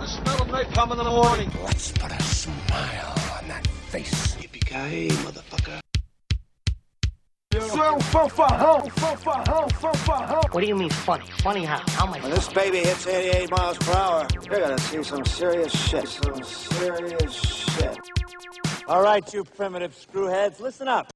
the smell of napalm in the morning. Let's put a smile on that face. Yippee-ki-yay, motherfucker. What do you mean funny? Funny how? How am I When this baby hits 88 miles per hour, you're gonna see some serious shit. Some serious shit. All right, you primitive screwheads, listen up.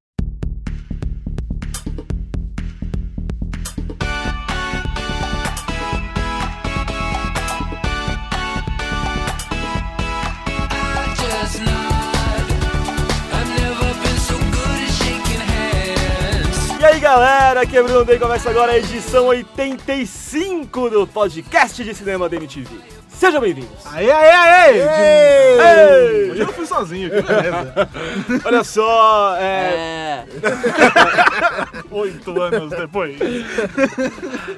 Galera, aqui é Bruno Day, começa agora a edição 85 do podcast de cinema da MTV. Sejam bem-vindos! Aê, aê, aê! Hoje eu fui sozinho, que beleza. Olha só, é, Oito anos depois.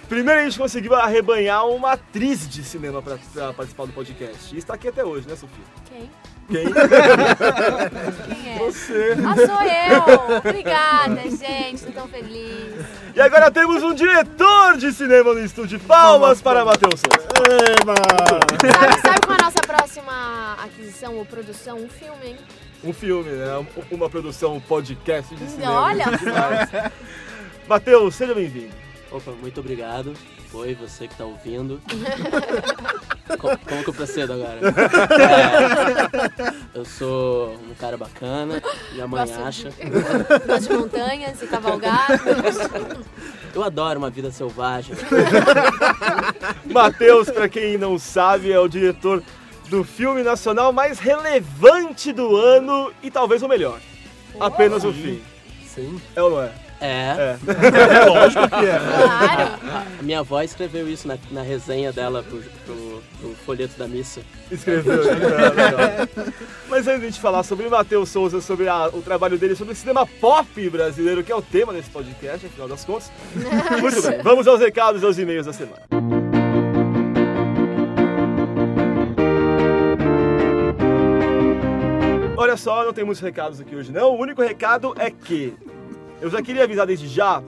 primeiro a gente conseguiu arrebanhar uma atriz de cinema pra, pra participar do podcast. E está aqui até hoje, né, Sofia? Quem? Quem? Quem é? Você. Ah, sou eu! Obrigada, gente. Tô tão feliz. E agora temos um diretor de cinema no estúdio. Palmas para Matheus Souza. Sabe, sabe qual é a nossa próxima aquisição ou produção? Um filme, hein? Um filme, né? Um- Uma produção podcast de cinema. Olha Matheus, seja bem-vindo. Opa, muito obrigado. Oi, você que tá ouvindo. Co- Como, que eu procedo agora? É, eu sou um cara bacana, minha mãe Gosto de- acha. Gosto de montanhas e cavalgar. Eu adoro uma vida selvagem. Matheus, pra quem não sabe, é o diretor do filme nacional mais relevante do ano e talvez o melhor. Apenas o fim. Sim. É ou não é? É. É lógico que é. Claro. A minha avó escreveu isso na, na resenha dela pro, pro- pro folheto da missa. Escreveu. né? Mas antes de a gente falar sobre o Matheus Souza, sobre a- o trabalho dele, sobre o cinema pop brasileiro, que é o tema desse podcast, afinal das contas. Muito bem, vamos aos recados e aos e-mails da semana. Olha só, não tem muitos recados aqui hoje não. O único recado é que eu já queria avisar desde já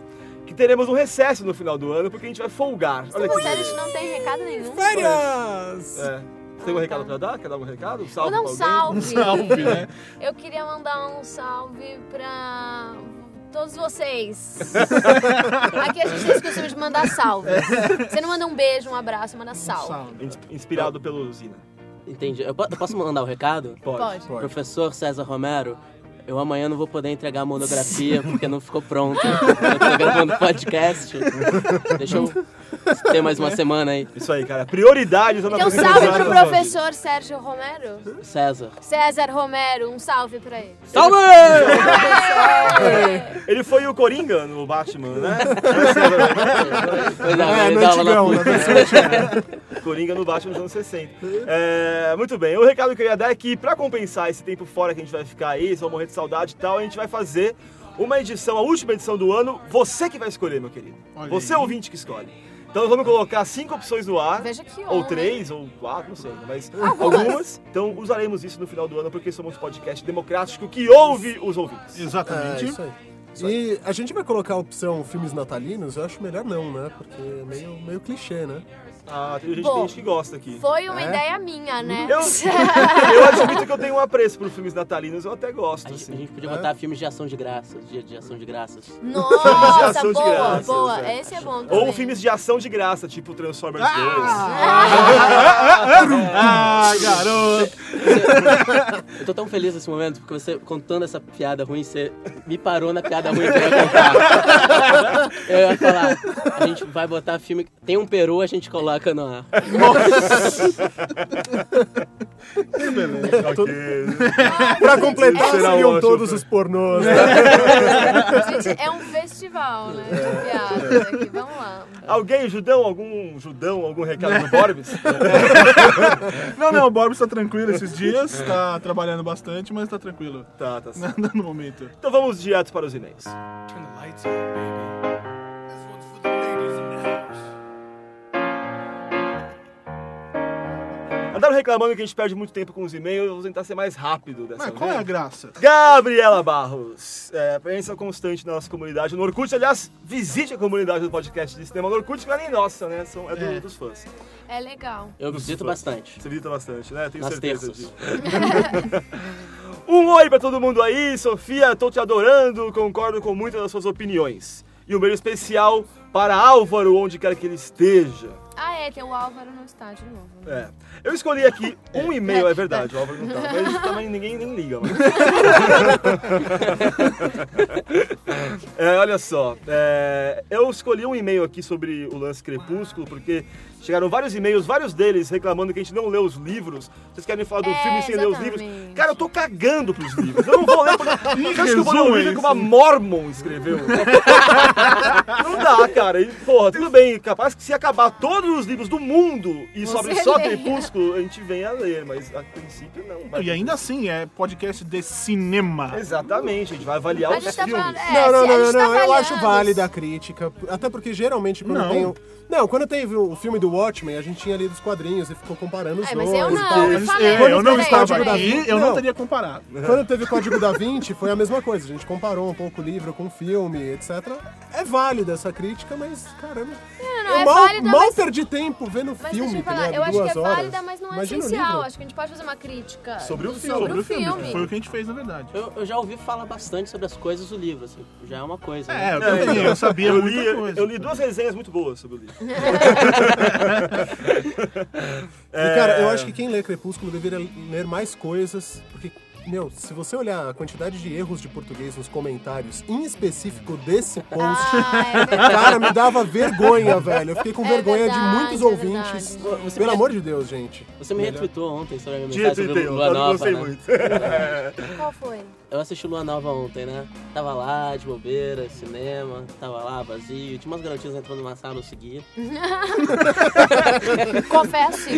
que teremos um recesso no final do ano porque a gente vai folgar. Olha que Você a gente não tem recado nenhum. Férias! É. Você tem um recado pra dar? Quer dar algum recado? Um Vou salve dar um pra alguém? salve. Salve, né? Eu queria mandar um salve pra todos vocês. Aqui a gente tem esse costume de mandar salve. Você não manda um beijo, um abraço, você manda salve. Ins- Inspirado pelo Zina. Entendi. Eu, po- eu posso mandar o recado? Pode. Professor César Romero, eu amanhã não vou poder entregar a monografia porque não ficou pronto. Eu tô gravando podcast. Deixa eu ter mais uma semana aí. Isso aí, cara. Prioridades na Então, apresentação salve pro sua professor Sérgio Romero. César. César Romero, um salve pra ele. Salve! Ele foi o Coringa no Batman, né? Pois é, É, ele lá antigão, antiga. Coringa no Batman nos anos 60. É, muito bem, o recado que eu ia dar é que pra compensar esse tempo fora que a gente vai ficar aí, só morrer de saudade e tal, a gente vai fazer uma edição, a última edição do ano, você que vai escolher, meu querido. Olha você aí. ouvinte que escolhe. Então nós vamos colocar cinco opções no ar. Veja que Ou homem. três, ou quatro, não sei, mas Algumas. algumas. Então usaremos isso no final do ano porque somos um podcast democrático que ouve os ouvintes. Exatamente. É, isso aí. E a gente vai colocar a opção filmes natalinos? Eu acho melhor não, né? Porque é meio, meio clichê, né? Ah, tem gente, Bom, tem gente que gosta aqui. Foi uma É? ideia minha, né? Eu, eu admito que eu tenho um apreço por filmes natalinos, eu até gosto, A gente, a assim. gente podia botar filmes de ação de graças, dia de ação de graças. Nossa, ação de boa, graças, boa. é. Esse é bom também. Ou filmes de ação de graça, tipo Transformers Ai, garoto! Eu tô tão feliz nesse momento porque você contando essa piada ruim, você me parou na piada ruim que eu ia contar. Eu ia falar, a gente vai botar filme. Tem um peru, a gente coloca 2. Ok. Pra completar, Será seriam ótimo, todos né? os pornôs. né? Gente, é um festival, né? De piadas aqui. Vamos lá. Alguém, judão, algum judão, algum recado do Borbs? Não, não, o Borbs tá tranquilo esses dias, tá trabalhando bastante, mas tá tranquilo. tá, tá certo. No momento. Então vamos direto para os e-mails. Andaram reclamando que a gente perde muito tempo com os e-mails, eu vou tentar ser mais rápido dessa Mas vez. qual é a graça? Gabriela Barros, é, presença constante na nossa comunidade no Orkut. Aliás, visite a comunidade do podcast de cinema no Orkut, que não é nem nossa, né? São, é, do- É. dos fãs. É legal. Eu Dos visito fãs. bastante. Você visita bastante, né? Tenho Nas certeza disso. um oi pra todo mundo aí, Sofia, tô te adorando, concordo com muitas das suas opiniões. E um beijo especial para Álvaro, onde quer que ele esteja. Ah, é, tem o Álvaro no estádio de novo. né? É. Eu escolhi aqui um e-mail, é verdade, o Álvaro não tá, mas também ninguém nem liga, mano. É, olha só, é, eu escolhi um e-mail aqui sobre o lance Crepúsculo, porque chegaram vários e-mails, vários deles reclamando que a gente não lê os livros. Vocês querem falar do É, filme sem ler os livros? exatamente. Cara, eu tô cagando pros livros. Eu não vou ler. Por... Você acha que eu vou ler um livro é que uma. Mormon escreveu? não dá, cara. E, porra, tudo bem, capaz que se acabar todos os livros do mundo e Você sobre só. Crepúsculo, a gente vem a ler, mas a princípio não. vai. E ainda assim, é podcast de cinema. Exatamente, a gente vai avaliar A os tá filmes. falando. É, Não, não, não, gente não, tá não, eu acho válida a crítica. Até porque geralmente quando Não. tem. O- Não, quando teve o filme do Watchmen, a gente tinha lido os quadrinhos e ficou comparando os É, dois. mas eu e não, tal. eu falei. É, eu não peraí, estava aqui, eu não Não. teria comparado. Quando teve o Código da Vinci, foi a mesma coisa. A gente comparou um pouco o livro com o filme, etc. É válida essa crítica, mas, caramba. Não, não, eu é mal, válida, mal mas- perdi tempo vendo Mas filme, deixa eu tá falar, eu acho que Duas é horas. válida, mas não é Imagina o essencial. Acho que a gente pode fazer uma crítica Sobre o filme. Sobre o Sobre filme. Foi o que a gente fez, na verdade. Eu, eu já ouvi falar bastante sobre as coisas do livro, assim. Já é uma coisa. É, eu né? também, eu sabia eu li, coisa. eu li duas resenhas muito boas sobre o livro. E, cara, eu acho que quem lê Crepúsculo deveria ler mais coisas, porque, meu, se você olhar a quantidade de erros de português nos comentários, em específico desse post, Ah, é cara, me dava vergonha, velho. Eu fiquei com É vergonha de verdade, muitos é ouvintes. Você Pelo me- amor de Deus, gente. Você me retweetou ontem sobre a minha mensagem sobre Lua eu não Nova, gostei né? muito. Qual foi? Eu assisti Lua Nova ontem, né? Tava lá, de bobeira, cinema, tava lá, vazio. Tinha umas garotinhas entrando numa sala, eu segui. Confesso,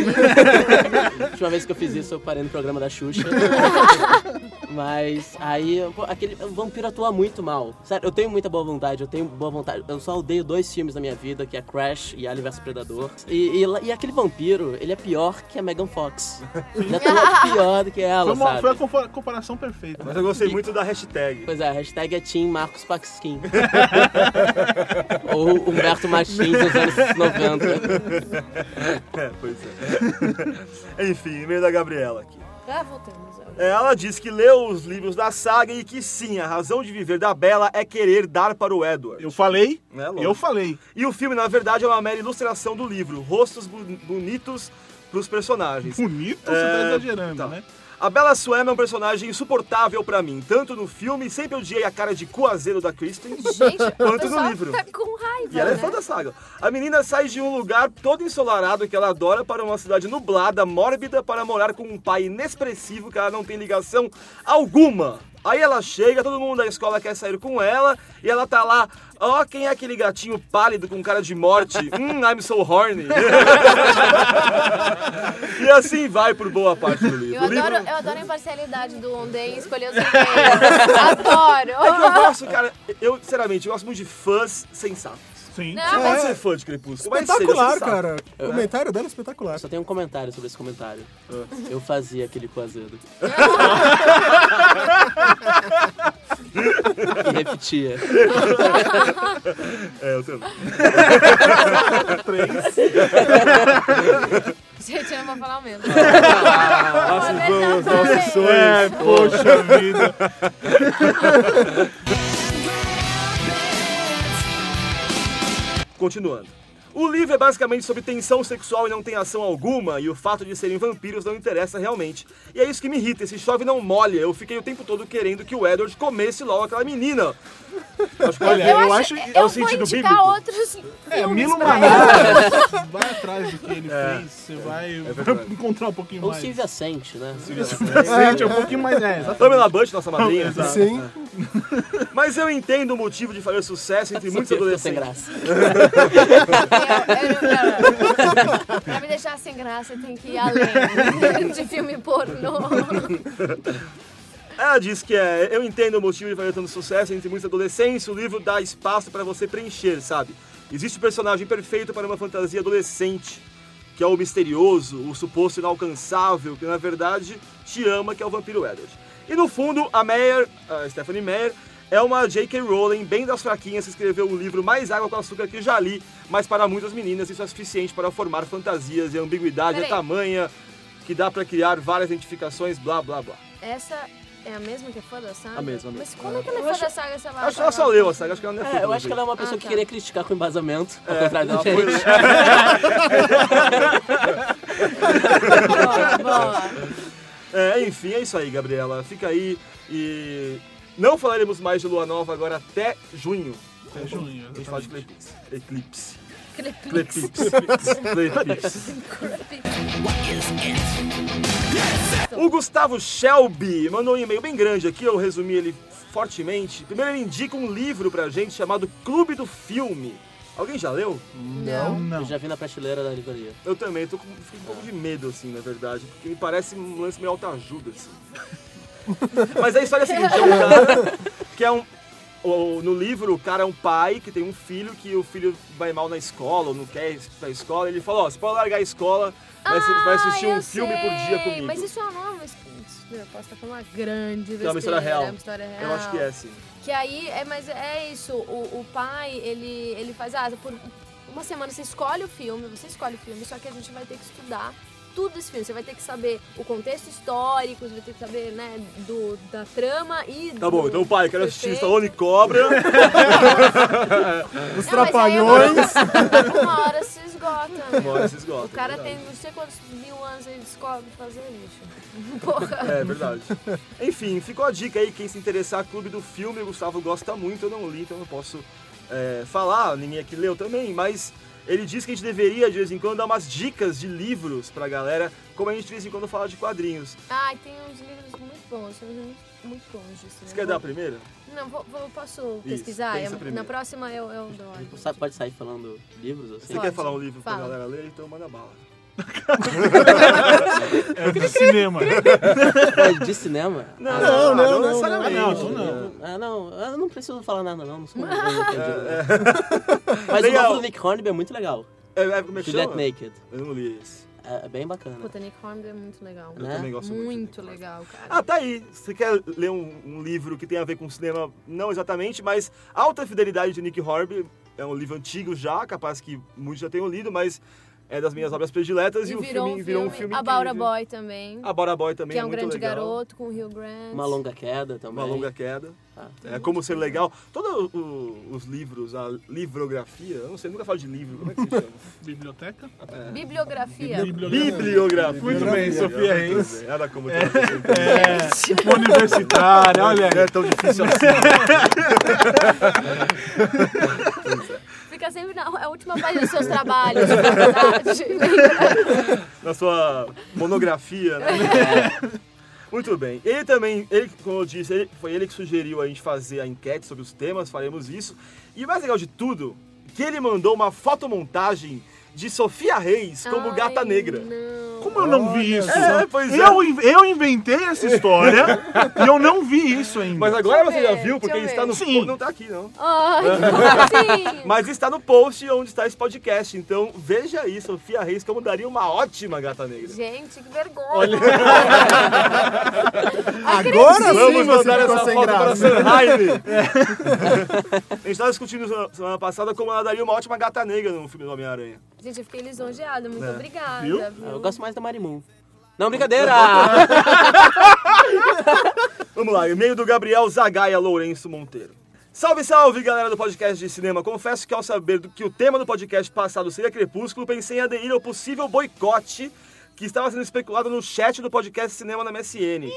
última vez que eu fiz isso, eu parei no programa da Xuxa. Mas aí, pô, aquele o vampiro atua muito mal. Sério, eu tenho muita boa vontade, eu tenho boa vontade. Eu só odeio dois filmes na minha vida, que é Crash e Alien vs Predador. E, e, e aquele vampiro, ele é pior que a Megan Fox. Ele é pior do que ela, Foi, uma- sabe? foi a compa- comparação perfeita. Mas eu gostei muito da hashtag. Pois é, a hashtag é Team Marcos Paxkin. Ou Humberto Martins dos anos 90. É, pois é. Enfim, e-mail da Gabriela aqui. Ah, voltamos. Ela diz que leu os livros da saga e que sim, a razão de viver da Bella é querer dar para o Edward. Eu falei, É, eu falei. E o filme, na verdade, é uma mera ilustração do livro, rostos bonitos pros personagens. Bonito, você tá É, exagerando, tá. né? A Bella Swan é um personagem insuportável pra mim, tanto no filme, sempre odiei a cara de cu azedo da Kristen, Gente, quanto no livro. tá com raiva, E ela é né? fã da saga. A menina sai de um lugar todo ensolarado que ela adora para uma cidade nublada, mórbida, para morar com um pai inexpressivo que ela não tem ligação alguma. Aí ela chega, todo mundo da escola quer sair com ela, e ela tá lá, ó, quem é aquele gatinho pálido com cara de morte? hum, I'm so horny. e assim vai por boa parte do livro. Eu O livro- adoro, eu adoro a imparcialidade do Onden escolher os e-mails. adoro. É que eu gosto, cara, eu, sinceramente, eu gosto muito de fãs sensatos. Sim. Não, Você mas- pode ser fã de Crepúsculo, Espetacular, cara. O comentário dela é espetacular. Só tem um comentário sobre esse comentário. Eu fazia aquele com azedo. e repetia. É, eu também. Gente, eu não vou falar o mesmo. Assim vão os nossos sonhos. É, poxa vida. Continuando. O livro é basicamente sobre tensão sexual e não tem ação alguma, e o fato de serem vampiros não interessa realmente. E é isso que me irrita, esse chove não molha. Eu fiquei o tempo todo querendo que o Edward comesse logo aquela menina. Acho que Olha, Eu, eu acho, acho- eu é o vou sentido indicar bíblico. outros É, Milo. Manara, vai atrás do que ele É. fez, você vai verdade. encontrar um pouquinho Ou mais. Silvia Sente, né? Sente um pouquinho mais, é. Pamela Bush, nossa madrinha. Exato. Sim. Mas eu entendo o motivo de fazer sucesso entre muitos adolescentes. graça. Eu- eu- eu- pra me deixar sem graça, tem que ir além de filme pornô. Ela diz que é, eu entendo o motivo de fazer tanto sucesso entre muitos adolescentes, o livro dá espaço para você preencher, sabe? Existe o personagem perfeito para uma fantasia adolescente, que é o misterioso, o suposto inalcançável, que na verdade te ama, que é o vampiro Edward. E no fundo, a Meyer, a Stephanie Meyer, é uma J.K. Rowling bem das fraquinhas que escreveu o livro mais água com açúcar que já li, mas para muitas meninas isso é suficiente para formar fantasias e a ambiguidade é Peraí. tamanha que dá para criar várias identificações, blá blá blá. Essa é a mesma que é fã da saga? A mesma, a Mas como é que ela é Eu fã acho- da saga se ela Acho que ela só leu a saga, acho que ela não é, fã É, eu acho que ela é uma pessoa Ah, que tá. queria criticar com embasamento, ao É, contrário da gente. Boa, boa. É, enfim, é isso aí, Gabriela. Fica aí e não falaremos mais de Lua Nova agora até junho. Até junho, A gente fala de eclipse. Eclipse. Clepix. Eclipse. O Gustavo Shelby mandou um e-mail bem grande aqui, eu resumi ele fortemente. Primeiro ele indica um livro pra gente chamado Clube do Filme. Alguém já leu? Não. Não. Eu já vi na prateleira da livraria. Eu também, tô com, fico com um pouco de medo, assim, na verdade, porque me parece um lance meio autoajuda, assim. Mas a história é a seguinte, é um cara que é um... no livro, o cara é um pai que tem um filho que o filho vai mal na escola, ou não quer ir pra escola. Ele fala, ó, você pode largar a escola, mas você vai assistir Ah, um filme por sei. dia comigo. Mas isso é uma nova... Eu posso estar falando uma grande é uma história real. É uma história real. Eu acho que é, sim. Que aí, é, mas é isso, o, o pai, ele, ele faz, ah, por uma semana você escolhe o filme, você escolhe o filme, só que a gente vai ter que estudar tudo desse filme. Você vai ter que saber o contexto histórico, você vai ter que saber, né, do, da trama e Tá bom, do então pai, quero assistir. Stallone Cobra. Os Não, mas aí trapalhões. uma, uma hora se esgota. Uma hora se esgota, O cara é tem não sei quantos mil anos ele descobre fazer isso. Porra. É verdade. Enfim, ficou a dica aí, quem se interessar, Clube do Filme, o Gustavo gosta muito, eu não li, então não posso é, falar, ninguém aqui leu também, mas ele diz que a gente deveria, de vez em quando, dar umas dicas de livros pra galera, como a gente de vez em quando fala de quadrinhos. Ai, tem uns livros muito bons, tem uns livros muito bons disso. Você né? quer Vou- dar a primeira? Não, vou, vou- posso Isso, pesquisar? Eu- primeiro. na próxima eu, eu dou. Pode sair falando livros assim? Você Pode. quer falar um livro pra Fala. galera ler? Então manda bala. É de cinema. É de cinema? Não, Ah, não, não, não, necessariamente. não, não, não. Ah, não, eu não preciso falar nada, não. Não sou muito entendido. Mas o Legal. novo do Nick Hornby é muito legal. É, é, como é que Juliet chama? Naked. Eu não li esse. É, é bem bacana. Puta, Nick Hornby é muito legal. Eu Né? também gosto muito. Muito legal, cara. Ah, tá aí. Você quer ler um, um livro que tem a ver com cinema? Não exatamente, mas Alta Fidelidade de Nick Hornby é um livro antigo já, capaz que muitos já tenham lido, mas é das minhas obras prediletas e, e o virou, filme um virou um filme, A Baura. Boy também. A Bora Boy também que é um muito grande legal. garoto com o Hugh Grant. Uma longa queda também. Uma longa queda. Ah, É como ser legal. Todos os livros, a livrografia, eu não sei, nunca falo de livro, como é que se chama? Biblioteca? Bibliografia. Bibliografia. Muito bem, Sofia Reis. Era como ter apresentado. É, universitária, olha aí. Não é tão difícil assim. Fica sempre na a última página dos seus trabalhos, de faculdade. Lembra? na sua monografia, né? Muito bem. Ele também, ele, como eu disse, ele- foi ele que sugeriu a gente fazer a enquete sobre os temas, faremos isso. E o mais legal de tudo, que ele mandou uma fotomontagem de Sofia Reis como Ai, Gata Negra. Não. Como eu não vi isso? É, pois é. Eu, eu inventei essa história e eu não vi isso ainda. Mas agora Deixa você já viu, porque está no. Sim. Não tá aqui, não. Ai? Mas está no post onde está esse podcast. Então veja aí, Sofia Reis, como daria uma ótima Gata Negra. Gente, que vergonha. Agora sim Vamos mandar essa foto para. Sanheim. A gente estava discutindo semana- semana passada como ela daria uma ótima gata negra no filme do Homem-Aranha. Gente, eu fiquei lisonjeada. Muito É. obrigada. Viu? viu? Eu gosto mais da Marimun. Não, brincadeira! Vamos lá, e-mail do Gabriel Zagaia Lourenço Monteiro. Salve, salve, galera do podcast de cinema. Confesso que ao saber do que o tema do podcast passado seria Crepúsculo, pensei em aderir ao possível boicote que estava sendo especulado no chat do podcast Cinema na MSN.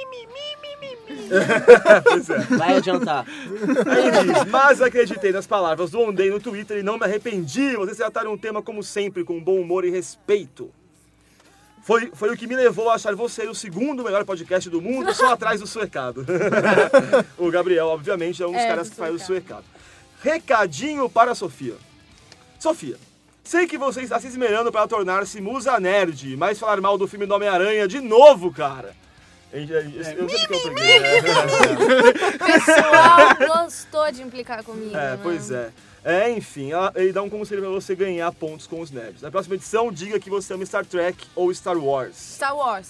pois é. Vai adiantar. Aí mas acreditei nas palavras do Ondei no Twitter e não me arrependi. Vocês trataram um tema como sempre, com bom humor e respeito. Foi, foi o que me levou a achar você o segundo melhor podcast do mundo, só atrás do Suecado. o Gabriel, obviamente, é um dos É, caras que faz o Suecado. Recadinho para a Sofia. Sofia, sei que você está se esmerando para tornar-se musa nerd, mas falar mal do filme do Homem-Aranha de novo, cara. Eu sei que eu peguei. né? O pessoal gostou de implicar comigo. É, né? pois é. É, enfim, ela- ele dá um conselho pra você ganhar pontos com os nerds. Na próxima edição, diga que você ama Star Trek ou Star Wars, Star Wars.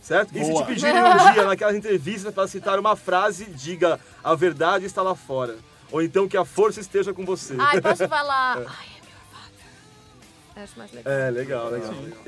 certo? E se Boa. te pedirem um dia naquelas entrevistas para citar uma frase, diga a verdade está lá fora. Ou então que a força esteja com você. Ai, posso falar. Ai, é father. Acho mais legal. É, legal, legal. legal.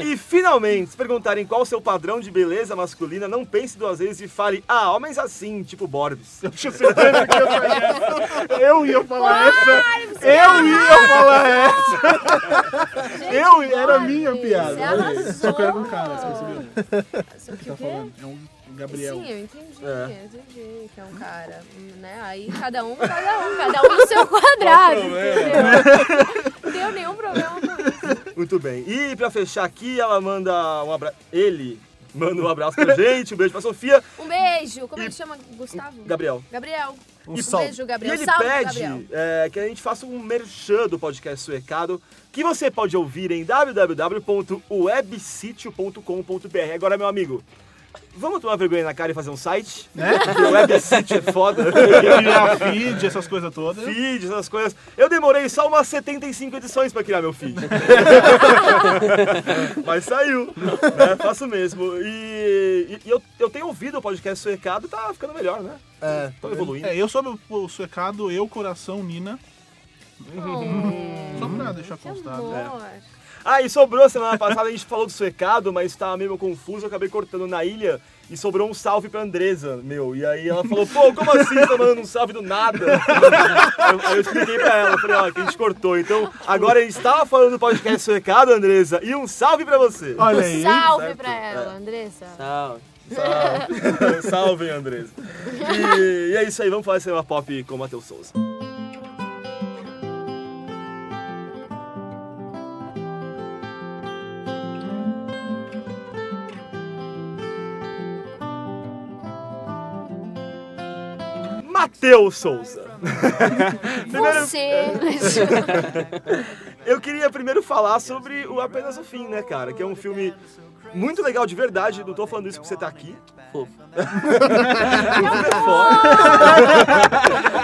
e finalmente, se perguntarem qual o seu padrão de beleza masculina, não pense duas vezes e fale, ah, homens assim, tipo Borbs. Eu tinha certeza que ia falar essa. Eu ia falar essa. Eu ia falar essa. Eu, era minha Você piada. arrasou. Só que era com cara, você percebeu? Você- O que, Tá o falando, é um Gabriel. Sim, eu entendi, É. eu entendi que é um cara, né? Aí cada um, cada um, cada um no seu quadrado, entendeu? Não deu nenhum problema com isso. Muito bem. E pra fechar aqui, ela manda um abraço. Ele manda um abraço pra gente, um beijo pra Sofia. Um beijo, como ele chama? Gustavo? Gabriel. Gabriel. Um, salve. beijo, E Gabriel. ele Salve, pede Gabriel. é, que a gente faça um merchan do podcast Suecado, que você pode ouvir em www.websitio.com.br. Agora, meu amigo, vamos tomar vergonha na cara e fazer um site? Né? Porque o Websitio é foda. Criar feed, essas coisas todas. feed, essas coisas. Eu demorei só umas 75 edições pra criar meu feed. Mas saiu, né? Faço mesmo. E, e eu, eu tenho ouvido o podcast Suecado, tá ficando melhor, né? É, Tô evoluindo. É, eu soube o suecado, eu, coração, Nina. Só pra deixar Que constado. amor. Ah, e sobrou semana passada, a gente falou do suecado, mas tava meio confuso, eu acabei cortando na ilha e sobrou um salve pra Andresa, meu. E aí ela falou, pô, como assim tá mandando um salve do nada? Eu- Aí eu expliquei pra ela, falei, ó, que a gente cortou. Então, agora a gente tava falando do podcast suecado, Andresa, e um salve pra você. Olha aí. Salve pra ela, Andressa. Salve. Salve, salve Andresa. E, e é isso aí, vamos fazer uma pop com o Matheus Souza. Matheus Souza. Você. eu queria primeiro falar sobre o Apenas o Fim, né, cara? Que é um filme muito legal de verdade. Não tô falando isso porque você tá aqui. Fofo. O filme é foda.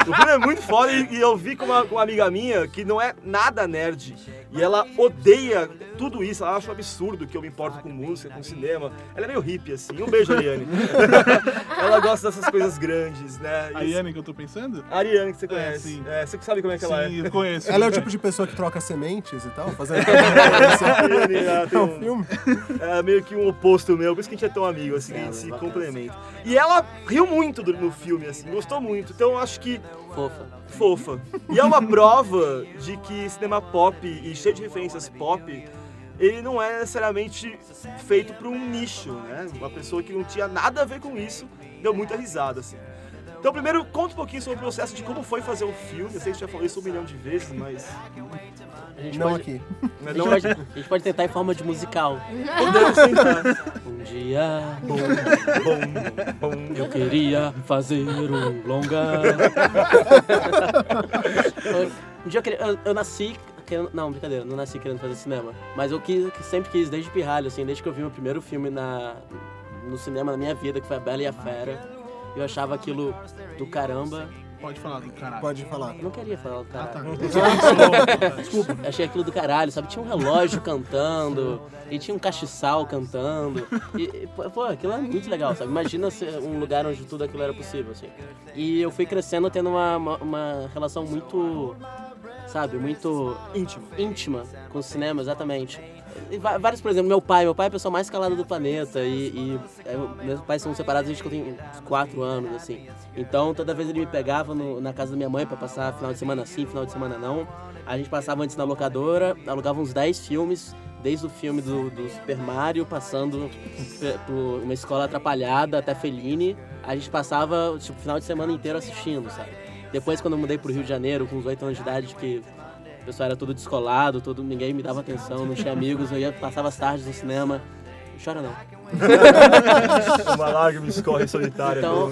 o filme é muito foda e, e eu vi com uma, com uma amiga minha que não é nada nerd. E ela odeia tudo isso, ela acha um absurdo que eu me importo com música, com cinema. Ela é meio hippie, assim. Um beijo, Ariane. ela gosta dessas coisas grandes, né? A E- Yane que eu tô pensando? A Ariane que você conhece. sim. É, você que sabe como é que ela Sim, é. eu conheço. Ela é o tipo de pessoa que troca sementes e tal, fazendo. A Ariane, ela tem É um- filme. É meio que um oposto meu, por isso que a gente é tão amigo, assim, a gente se complementa. E ela riu muito do- no filme, assim, gostou muito. Então eu acho que Fofa. Fofa. E é uma prova de que cinema pop e cheio de referências pop, ele não é necessariamente feito para um nicho, né? Uma pessoa que não tinha nada a ver com isso deu muita risada, assim. Então, primeiro, conta um pouquinho sobre o processo de como foi fazer o filme. Eu sei que você já falou isso um milhão de vezes, mas. A gente Não pode, aqui. A Não, gente, pode, a gente pode tentar em forma de musical. podemos tentar. Um dia Bom, bom, bom. eu queria fazer um longa. um dia eu, queria, eu, eu nasci. Não, brincadeira, não nasci querendo fazer cinema. Mas eu quis, sempre quis desde pirralho, assim, desde que eu vi meu primeiro filme na, no cinema na minha vida, que foi A Bela e a Fera. Eu achava aquilo do caramba. Pode falar do caralho. Pode falar. Eu não queria falar do Ah, tá. caralho. Desculpa. Achei aquilo do caralho, sabe? Tinha um relógio cantando, e tinha um castiçal cantando. E, e, pô, aquilo é muito legal, sabe? Imagina ser um lugar onde tudo aquilo era possível, assim. E eu fui crescendo tendo uma, uma, uma relação muito, sabe, muito Íntimo. íntima com o cinema, exatamente. Vários, por exemplo, meu pai, meu pai é a pessoa mais calada do planeta e, e é, meus pais são separados desde que eu tenho 4 anos, assim. Então, toda vez ele me pegava no- na casa da minha mãe pra passar final de semana sim, final de semana não. A gente passava antes na locadora, alugava uns 10 filmes, desde o filme do, do Super Mario, passando por uma escola atrapalhada até Fellini. A gente passava, tipo, o final de semana inteiro assistindo, sabe? Depois, quando eu mudei pro Rio de Janeiro, com uns 8 anos de idade, que o pessoal era tudo descolado, tudo, ninguém me dava atenção, não tinha amigos, eu ia, passava as tardes no cinema. Não chora não. Uma lágrima escorre solitária. Então-.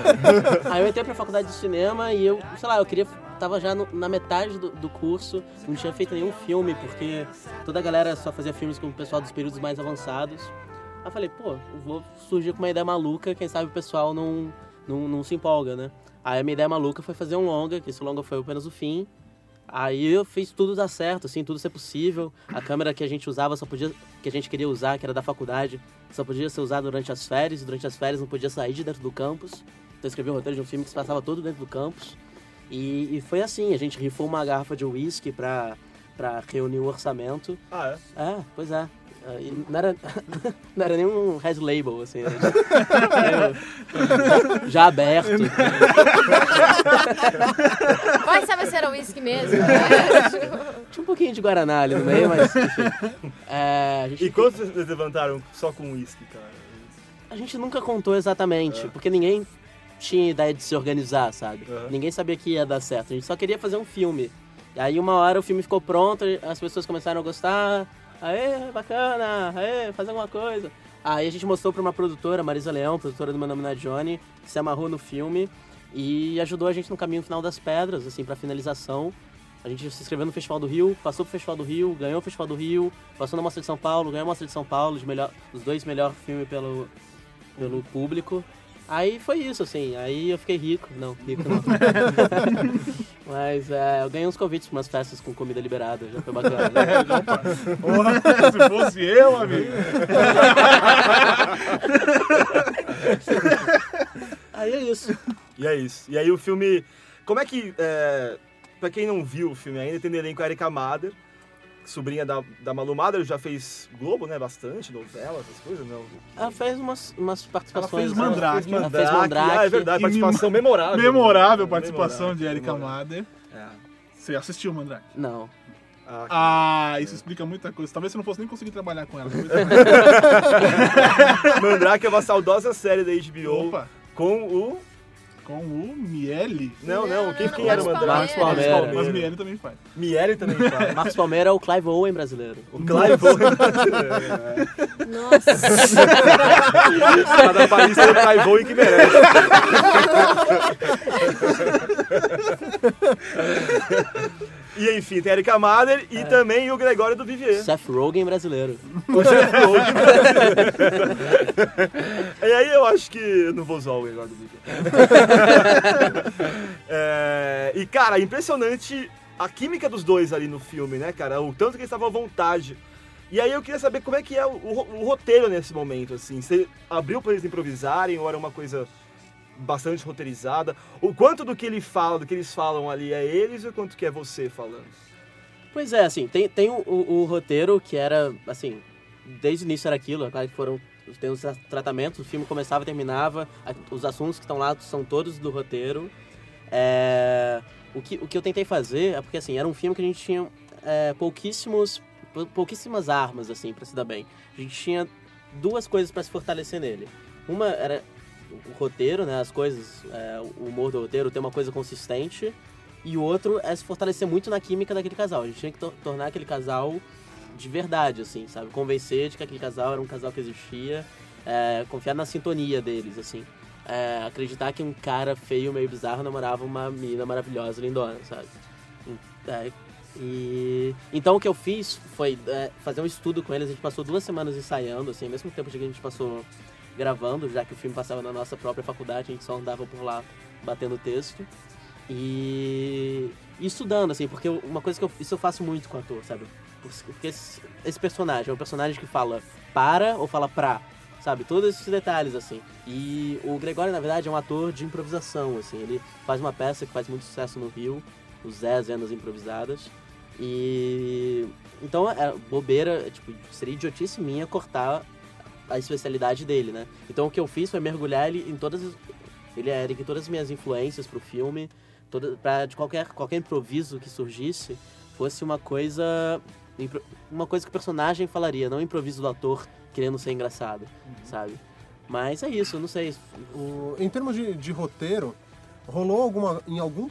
Aí eu entrei pra faculdade de cinema e eu, sei lá, eu queria. Tava já no- na metade do, do curso, não tinha feito nenhum filme, porque toda a galera só fazia filmes com o pessoal dos períodos mais avançados. Aí eu falei, pô, eu vou surgir com uma ideia maluca, quem sabe o pessoal não, não, não se empolga, né? Aí a minha ideia maluca foi fazer um longa, que esse longa foi apenas o fim. Aí eu fiz tudo dar certo, assim, tudo ser possível. A câmera que a gente usava só podia. que a gente queria usar, que era da faculdade, só podia ser usada durante as férias, e durante as férias não podia sair de dentro do campus. Então eu escrevi um roteiro de um filme que se passava todo dentro do campus. E, e foi assim, a gente rifou uma garrafa de uísque pra, pra reunir o orçamento. Ah, é? É, pois é. E Não era, não era nenhum red label, assim. Era já, já aberto. Vai saber se era uísque mesmo. Tinha um pouquinho de Guaraná ali no meio, mas enfim. É, a, gente, E quantos vocês levantaram só com uísque, cara? a gente nunca contou exatamente, porque ninguém tinha ideia de se organizar, sabe? Aham. Ninguém sabia que ia dar certo. A gente só queria fazer um filme. E aí uma hora o filme ficou pronto, as pessoas começaram a gostar. Aê, bacana, aê, fazer alguma coisa. Aí a gente mostrou pra uma produtora, Marisa Leão, produtora do Meu Nome Não é Johnny, que se amarrou no filme e ajudou a gente no caminho final das pedras, assim, pra finalização. A gente se inscreveu no Festival do Rio, passou pro Festival do Rio, ganhou o Festival do Rio, passou na Mostra de São Paulo, ganhou a Mostra de São Paulo, de melhor, os dois melhores filmes pelo, pelo público. Aí foi isso, assim, aí eu fiquei rico. Não, rico não. Mas é, eu ganhei uns convites pra umas festas com comida liberada, já foi bacana. Porra, se fosse eu, amigo. Aí é isso. E é isso. E aí o filme. Como é que. É... Pra quem não viu o filme ainda, tem no elenco a Erika Mader, sobrinha da, da Malu Mader, já fez Globo, né? Bastante, novela, essas coisas, não. Ela fez umas, umas participações. fez Mandrake. Ela fez Mandrake. Ah, é verdade, participação mem- memorável. Memorável participação Memorável, de Erika. Mader. É. Você assistiu, Mandrake? Não. Ah, Ah, isso explica muita coisa. Talvez você não fosse nem conseguir trabalhar com ela. Mandrake é uma saudosa série da HBO Opa, com o. com o Miele. Não, não, quem, quem era o Marcos Mandrake? Palmeira. Marcos Mas. Miele também faz. Miele também faz. Marcos Palmeira é o Clive Owen brasileiro. O Clive Owen brasileiro. Nossa. Cada país tem o Clive Owen que merece. E enfim, tem Erika Mader e também o Gregório do Vivier. Seth Rogen brasileiro. O Jeff Logan brasileiro. E aí eu acho que eu não vou usar o Gregório do Vivier. É, e cara, impressionante a química dos dois ali no filme, né, cara? O tanto que eles estavam à vontade. E aí eu queria saber como é que é o, o- o roteiro nesse momento, assim. Você abriu pra eles improvisarem ou era uma coisa bastante roteirizada? O quanto do que ele fala, do que eles falam ali é eles ou quanto que é você falando? Pois é, assim, tem, tem o, o- o roteiro que era, assim, desde o início era aquilo, é claro que foram. Tem os tra- tratamentos, o filme começava e terminava, os assuntos que estão lá são todos do roteiro. É, o, que, o que eu tentei fazer é porque, assim, era um filme que a gente tinha é, pouquíssimos, pou- pouquíssimas armas, assim, pra se dar bem. A gente tinha duas coisas pra se fortalecer nele. Uma era o roteiro, né, as coisas, é, o humor do roteiro, ter uma coisa consistente. E o outro é se fortalecer muito na química daquele casal. A gente tinha que tor- tornar aquele casal de verdade, assim, sabe? Convencer de que aquele casal era um casal que existia, é, confiar na sintonia deles, assim. É, acreditar que um cara feio, meio bizarro, namorava uma menina maravilhosa, lindona, sabe? É, e então o que eu fiz foi é, fazer um estudo com eles. A gente passou duas semanas ensaiando, assim, ao mesmo tempo que a gente passou gravando, já que o filme passava na nossa própria faculdade, a gente só andava por lá batendo texto. E, e estudando, assim, porque uma coisa que eu, isso eu faço muito com o ator, sabe? Porque esse, esse personagem é um personagem que fala para ou fala pra, sabe? Todos esses detalhes, assim. E o Gregório, na verdade, é um ator de improvisação, assim. Ele faz uma peça que faz muito sucesso no Rio, os Zé Zenas Improvisadas. E... Então, é bobeira, tipo, seria idiotice minha cortar a especialidade dele, né? Então, o que eu fiz foi mergulhar ele em todas as... Ele é Eric, em todas as minhas influências pro filme, toda, pra de qualquer, qualquer improviso que surgisse, fosse uma coisa uma coisa que o personagem falaria, não o improviso do ator querendo ser engraçado, sabe? Mas é isso, não sei. O- em termos de, de roteiro, rolou alguma em, algum,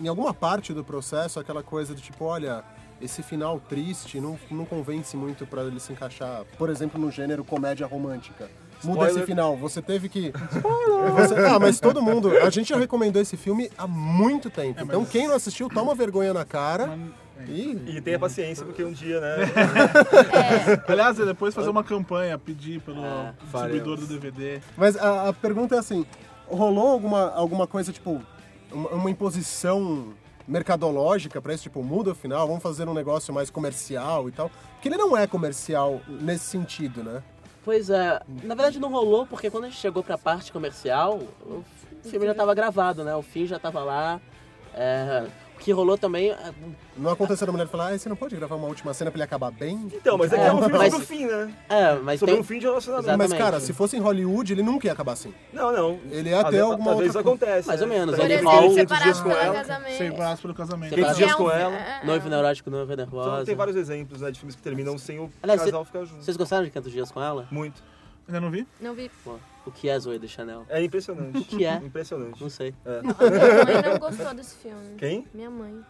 em alguma parte do processo aquela coisa de tipo, olha, esse final triste não, não convence muito pra ele se encaixar, por exemplo, no gênero comédia romântica. Muda Spoiler. esse final, você teve que. Você- ah, mas todo mundo. A gente já recomendou esse filme há muito tempo. É, mas- Então quem não assistiu, toma vergonha na cara. Mas Ih, E tenha paciência, porque um dia, né? Aliás, é depois fazer uma campanha, pedir pelo É, do DVD. Mas a, a pergunta é assim: rolou alguma, alguma coisa, tipo, uma, uma imposição mercadológica pra isso? Tipo, muda o final, vamos fazer um negócio mais comercial e tal? Porque ele não é comercial nesse sentido, né? Pois é, na verdade não rolou, porque quando a gente chegou pra parte comercial, o filme já tava gravado, né? O fim já tava lá. É, que rolou também. é, Não aconteceu da mulher falar, ah, você não pode gravar uma última cena pra ele acabar bem? Então, mas é que É, é um filme mas- sobre o fim, né? É, mas Sobre tem. um fim de relacionamento. Exato. Mas, Exatamente. cara, se fosse em Hollywood, ele nunca ia acabar assim. Não, não. Ele ia Às ter vezes- alguma outra acontece. Mais ou né? menos, Tá ele? Por Paul- exemplo, 500 dias separados com pelo ela. casamento. Separados pelo casamento. 500 Separados. dias com ela. É, é, Noivo é. neurótico, noiva Então, nervosa. tem vários exemplos né, de filmes que terminam sem o Aliás, casal ficar junto. Vocês gostaram de 500 dias com ela? Muito. Ainda não vi? Não vi. Pô, o que é Zoe de Chanel? É impressionante. O que é? Impressionante. Não sei. É. Minha mãe não gostou desse filme. Quem? Minha mãe.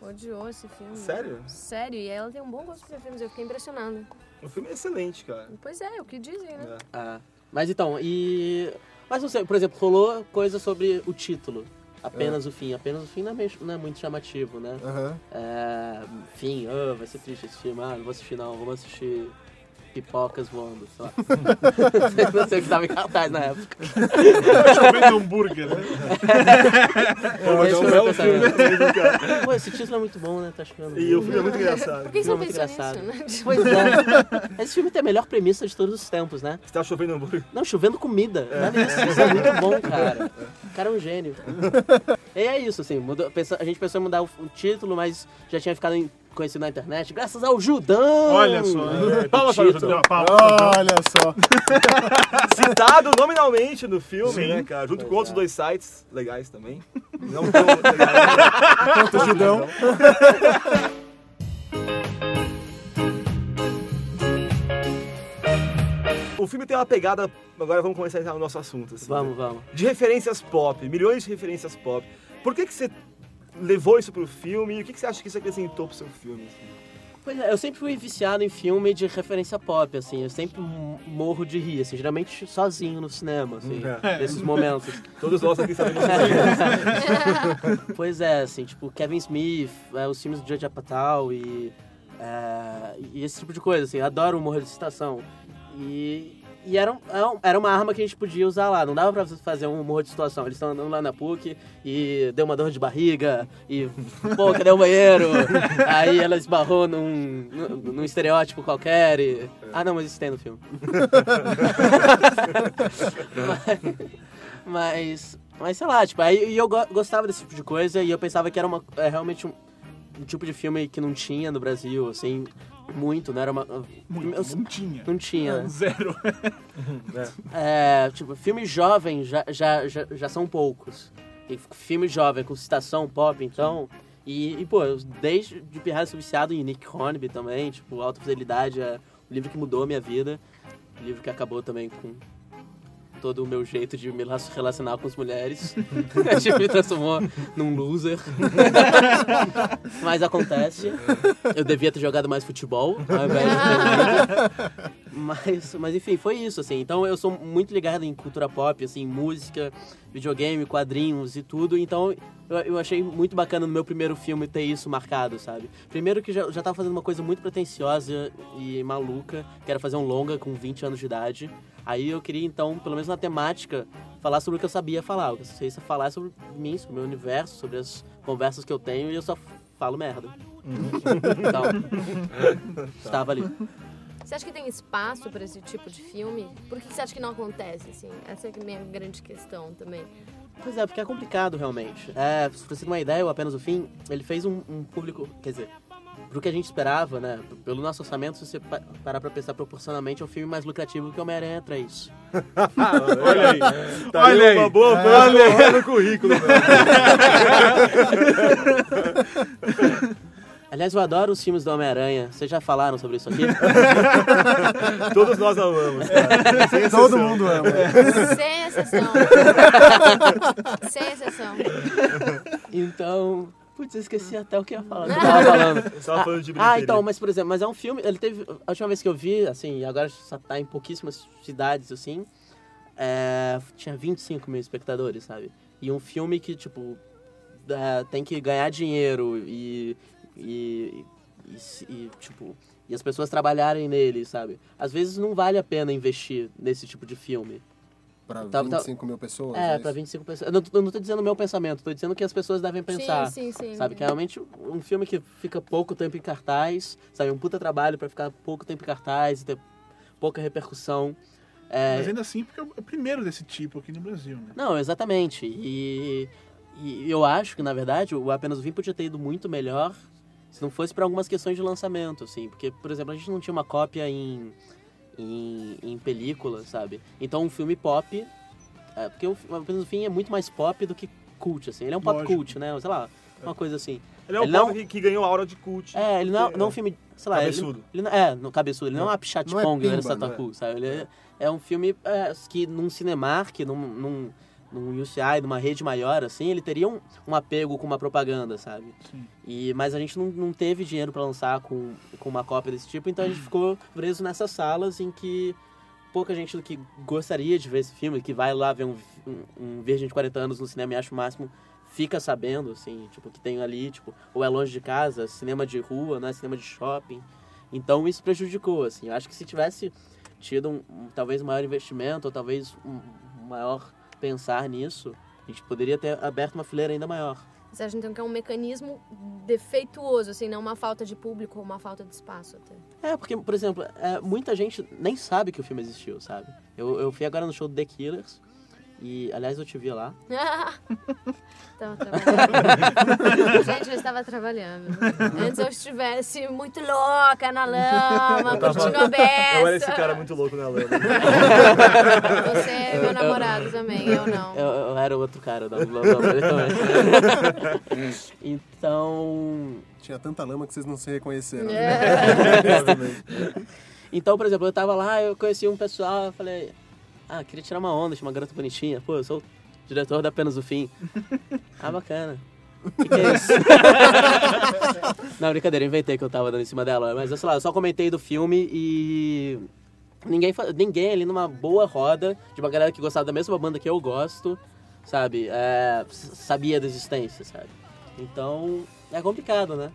Odiou esse filme. Sério? Sério, e ela tem um bom gosto pra filmes, eu fiquei impressionada. O filme é excelente, cara. Pois é, o que dizem, né? É. Ah, mas então, e. Mas não sei, por exemplo, rolou coisa sobre o título. Apenas o fim. Apenas o fim não é, meio- não é muito chamativo, né? Aham. É, fim, ah, vai ser triste esse filme. Ah, não vou assistir não, vamos assistir pipocas voando, sei lá. não sei o que tava em cartaz na época. Chovendo hambúrguer, né? É Esse um belo filme cara. Pô, esse título é muito bom, né? Tá achando. E o filme é muito engraçado. Por que você não pensou engraçado. nisso, né? Pois é. Esse filme tem a melhor premissa de todos os tempos, né? Você tá chovendo hambúrguer. Não, chovendo comida. Olha isso, isso é muito bom, cara. O cara é um gênio. E é isso, assim, mudou- a gente pensou em mudar o, o título, mas já tinha ficado em- conhecido na internet, graças ao Judão! Olha só. É, Palmas para o. Palmas. Olha só. Citado nominalmente no filme, Sim. né, cara? Junto Pois com outros é. dois sites legais também. Não tão legais. Quanto Judão. O filme tem uma pegada. Agora vamos começar a entrar no nosso assunto. Assim, Vamos, né? vamos. De referências pop, milhões de referências pop. Por que, que você levou isso pro filme e o que, que você acha que isso acrescentou pro seu filme? assim? Pois é, eu sempre fui viciado em filme de referência pop, assim, eu sempre morro de rir, assim, geralmente sozinho no cinema, assim, É. nesses momentos. Todos nós aqui sabemos pois é, assim, tipo, Kevin Smith, é, os filmes do Judge Apatow e, é, e esse tipo de coisa, assim, adoro morrer de citação. E, e era, um- era um- uma arma que a gente podia usar lá, não dava pra fazer um humor de situação. Eles estão andando lá na PUC e deu uma dor de barriga e, pô, cadê o banheiro? Aí ela esbarrou num, num, estereótipo qualquer e... Ah, não, mas isso tem no filme. Mas, mas sei lá, tipo, aí e eu go- gostava desse tipo de coisa e eu pensava que era uma, é, realmente um, um tipo de filme que não tinha no Brasil, assim, muito, não era uma... Muito, eu- não tinha. não tinha, né? Zero. É, tipo, filmes jovens já, já, já, já são poucos. E filme jovem com citação pop, então... E, e, pô, desde de Pirraia sou viciado em Nick Hornby também, tipo, Alta Fidelidade é um livro que mudou a minha vida. Um livro que acabou também com todo o meu jeito de me relacionar com as mulheres. tipo, me transformou num loser. Mas acontece. Eu devia ter jogado mais futebol ao invés de. Mas, mas enfim, foi isso, assim. Então eu sou muito ligado em cultura pop, assim, música, videogame, quadrinhos e tudo. Então eu, eu achei muito bacana no meu primeiro filme ter isso marcado, sabe? Primeiro que já, já tava fazendo uma coisa muito pretensiosa e maluca, que era fazer um longa com 20 anos de idade. Aí eu queria, então, pelo menos na temática, falar sobre o que eu sabia falar. O que eu sei falar é sobre mim, sobre o meu universo, sobre as conversas que eu tenho e eu só falo merda. Então, estava ali. Você acha que tem espaço pra esse tipo de filme? Por que você acha que não acontece, assim? Essa é a minha grande questão também. Pois é, porque é complicado realmente. É, pra você ter uma ideia, o Apenas o Fim, ele fez um, um público, quer dizer, pro que a gente esperava, né? Pelo nosso orçamento, se você pa- parar pra pensar proporcionalmente, é um filme mais lucrativo que Homem-Aranha 3. Olha aí. Tá Olha aí uma aí. boa banda no currículo. Aliás, eu adoro os filmes do Homem-Aranha. Vocês já falaram sobre isso aqui? Todos nós amamos, cara. Sem exceção. Todo mundo ama. Sem exceção. Sem exceção. Então. Putz, eu esqueci até o que eu ia falar. Tava falando. Eu tava falando de Ah, então, mas por exemplo, mas é um filme. Ele teve. A última vez que eu vi, assim, e agora só tá em pouquíssimas cidades, assim. é, tinha 25 mil espectadores, sabe? E um filme que, tipo, é, tem que ganhar dinheiro e E, e, e, tipo, e as pessoas trabalharem nele, sabe? Às vezes não vale a pena investir nesse tipo de filme. Pra Tá- tá- 25 mil pessoas. É, isso? pra 25 pessoas. Eu não, eu não tô dizendo o meu pensamento, tô dizendo que as pessoas devem pensar. Sim, sim, sim. Sabe, que é realmente um filme que fica pouco tempo em cartaz, sabe? Um puta trabalho pra ficar pouco tempo em cartaz e ter pouca repercussão. É, Mas ainda assim, porque é o primeiro desse tipo aqui no Brasil, né? Não, exatamente. E, e eu acho que, na verdade, o Apenas o Fim podia ter ido muito melhor se não fosse por algumas questões de lançamento, assim. Porque, por exemplo, a gente não tinha uma cópia em, em, em película, sabe? Então, um filme pop... É, porque o Apenas o Fim é muito mais pop do que cult, assim. Ele é um pop Lógico. cult, né? Sei lá, uma coisa assim. Ele é um Ele não- que, que ganhou a aura de cult. É, ele não, porque- não é um filme, sei lá... Cabeçudo. Ele, ele não, é, no cabeçudo. Ele não, é uma não é Pong, ele é pimba, Sataku, sabe? Ele é, é um filme é, que num Cinemark, num, num, num UCI, numa rede maior, assim, ele teria um, um apego com uma propaganda, sabe? Sim. E, mas a gente não, não teve dinheiro pra lançar com, com uma cópia desse tipo, então a gente ficou preso nessas salas em que pouca gente que gostaria de ver esse filme, que vai lá ver um, um, um Virgem de 40 anos no cinema e acha o máximo, fica sabendo, assim, tipo, que tem ali, tipo, ou é longe de casa, cinema de rua, né, cinema de shopping. Então isso prejudicou, assim. Eu acho que se tivesse tido um, um, talvez um maior investimento, ou talvez um maior pensar nisso, a gente poderia ter aberto uma fileira ainda maior. Você acha então que é um mecanismo defeituoso, assim, não uma falta de público ou uma falta de espaço até? É, porque, por exemplo, é, muita gente nem sabe que o filme existiu, sabe? Eu, eu fui agora no show do The Killers, e, aliás, eu te vi lá. Tava trabalhando. Gente, eu estava trabalhando. Antes eu estivesse muito louca na lama, curtindo a beça. Eu era esse cara muito louco na lama. Você é meu namorado também, eu não. Eu, eu era outro cara da também. então... Tinha tanta lama que vocês não se reconheceram. né? É. Então, por exemplo, eu tava lá, eu conheci um pessoal, eu falei, ah, queria tirar uma onda, tinha uma garota bonitinha. Pô, eu sou o diretor da Apenas o Fim. ah, bacana. O que, que é isso? Não, brincadeira, eu inventei que eu tava dando em cima dela. Mas, sei lá, eu só comentei do filme e... Ninguém, ninguém ali numa boa roda de uma galera que gostava da mesma banda que eu gosto, sabe? É, sabia da existência, sabe? Então, é complicado, né?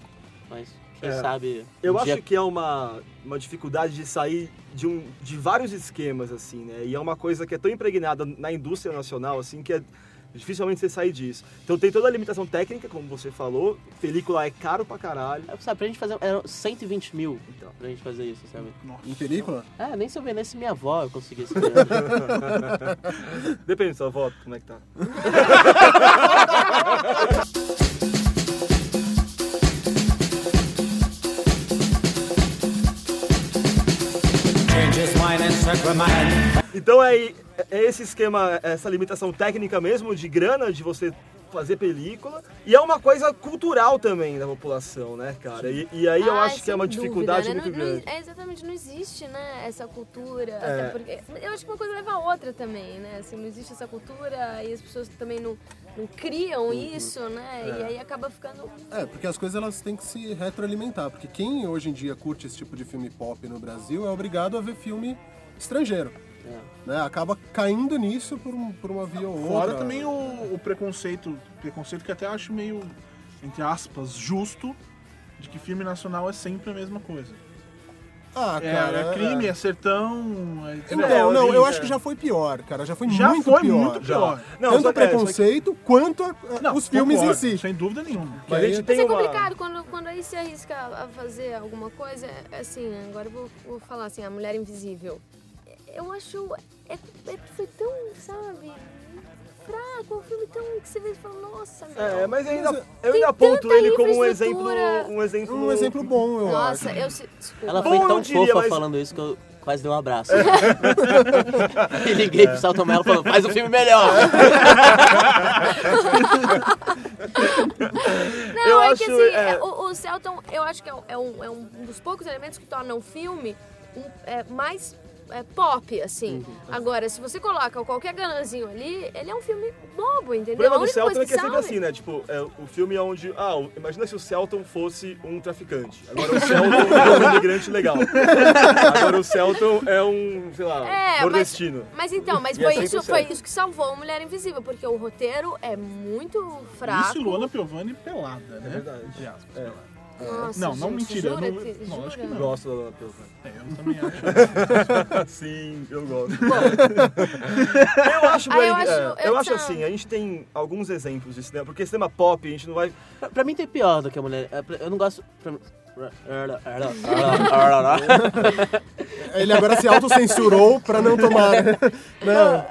Mas, quem É. sabe... Eu um acho dia- que é uma, uma dificuldade de sair de, um, de vários esquemas, assim, né? E é uma coisa que é tão impregnada na indústria nacional, assim, que é dificilmente você sair disso. Então tem toda a limitação técnica, como você falou. Película é caro pra caralho. É, Sabe, pra gente fazer. Era 120 mil Então. pra gente fazer isso, sabe? Em película? É, nem se eu vendesse minha avó eu conseguia esse Depende da sua voto, como é que tá. Então é, é esse esquema, essa limitação técnica mesmo, de grana, de você fazer película. E é uma coisa cultural também da população, né, cara? E, e aí eu Ai, acho que é uma sem dificuldade dúvida, né? muito Não- não- grande. é exatamente, não existe, né, essa cultura. É. Até porque, eu acho que uma coisa leva a outra também, né? Assim, não existe essa cultura e as pessoas também não, não criam isso, né? E É. aí acaba ficando... É, porque as coisas elas têm que se retroalimentar. Porque quem hoje em dia curte esse tipo de filme pop no Brasil é obrigado a ver filme estrangeiro. Né? Acaba caindo nisso por, um- por uma via ou outra. Fora também o, o preconceito, preconceito que até acho meio, entre aspas, justo, de que filme nacional é sempre a mesma coisa. Ah, É, cara. é crime, é sertão. É, Então, É, não, eu acho é. que já foi pior, cara. Já foi Já muito foi pior. muito pior. Não, Tanto o é, só que- preconceito quanto a- a- Não, os filmes concordo, em si. Sem dúvida nenhuma. Que a gente Mas tem Mas é uma... complicado quando, quando aí se arrisca a fazer alguma coisa, é assim, agora eu vou, vou falar assim, a Mulher Invisível. Eu acho, é, é- foi tão, sabe, fraco, um filme tão que você vê e fala, nossa, meu. É, mas ainda, eu ainda aponto ele como um exemplo, um exemplo... Um exemplo bom, eu Nossa, acho. eu se, desculpa. Ela Bom, foi eu tão diria, fofa mas- falando isso que eu quase dei um abraço. e liguei pro Salto Melo falando, faz o filme melhor. Não, Eu é acho, que assim, é- é, o, o Celton, eu acho que é um, é um- é um dos poucos elementos que tornam o filme um- é, mais é, pop, assim. Uhum. Agora, se você coloca qualquer ganãzinho ali, ele é um filme bobo, O entendeu? problema A do única Celton coisa é que é sempre assim, né? Tipo, é, o filme é onde. Ah, o- imagina se o Celton fosse um traficante. Agora o Celton é um imigrante legal. Agora o Celton é um, sei lá, É, nordestino. Mas, mas então, mas é foi, isso, o foi isso que salvou o Mulher Invisível, porque o roteiro é muito fraco. Isso e Luana Piovani pelada, né? É verdade. Entre aspas, É. pelada. Nossa, Não, não gente, mentira, jura eu não- que- não, acho que não. Gosto da Del Rey. É, eu também acho. Sim, eu gosto. eu acho, Ah, bem- eu acho- é, eu eu acho assim, a gente tem alguns exemplos de cinema, porque cinema pop a gente não vai. Pra, pra mim tem pior do que a mulher. é, Eu não gosto. pra Ele agora se autocensurou pra não tomar né,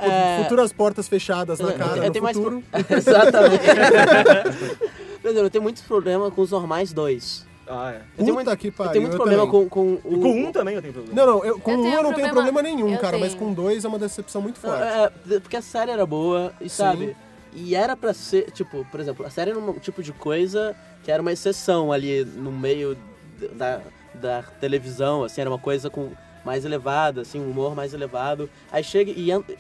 é- futuras portas fechadas na Eu- cara eu no tenho mais futuro. pro- Exatamente. Por exemplo, eu tenho muitos problemas com os normais 2. Ah, é. Eu tenho Puta muito, que eu pariu, tenho muito eu problema também. com, com o. Com um também eu tenho problema. Não, não, eu, com Eu um tenho eu não tenho problema- problema nenhum, eu cara, mas tenho. com dois é uma decepção muito forte. É, é, porque a série era boa, e Sim. sabe? E era pra ser, tipo, por exemplo, a série era um tipo de coisa que era uma exceção ali no meio da, da televisão, assim, era uma coisa com mais elevada, assim, um humor mais elevado. Aí chega e. en- tem-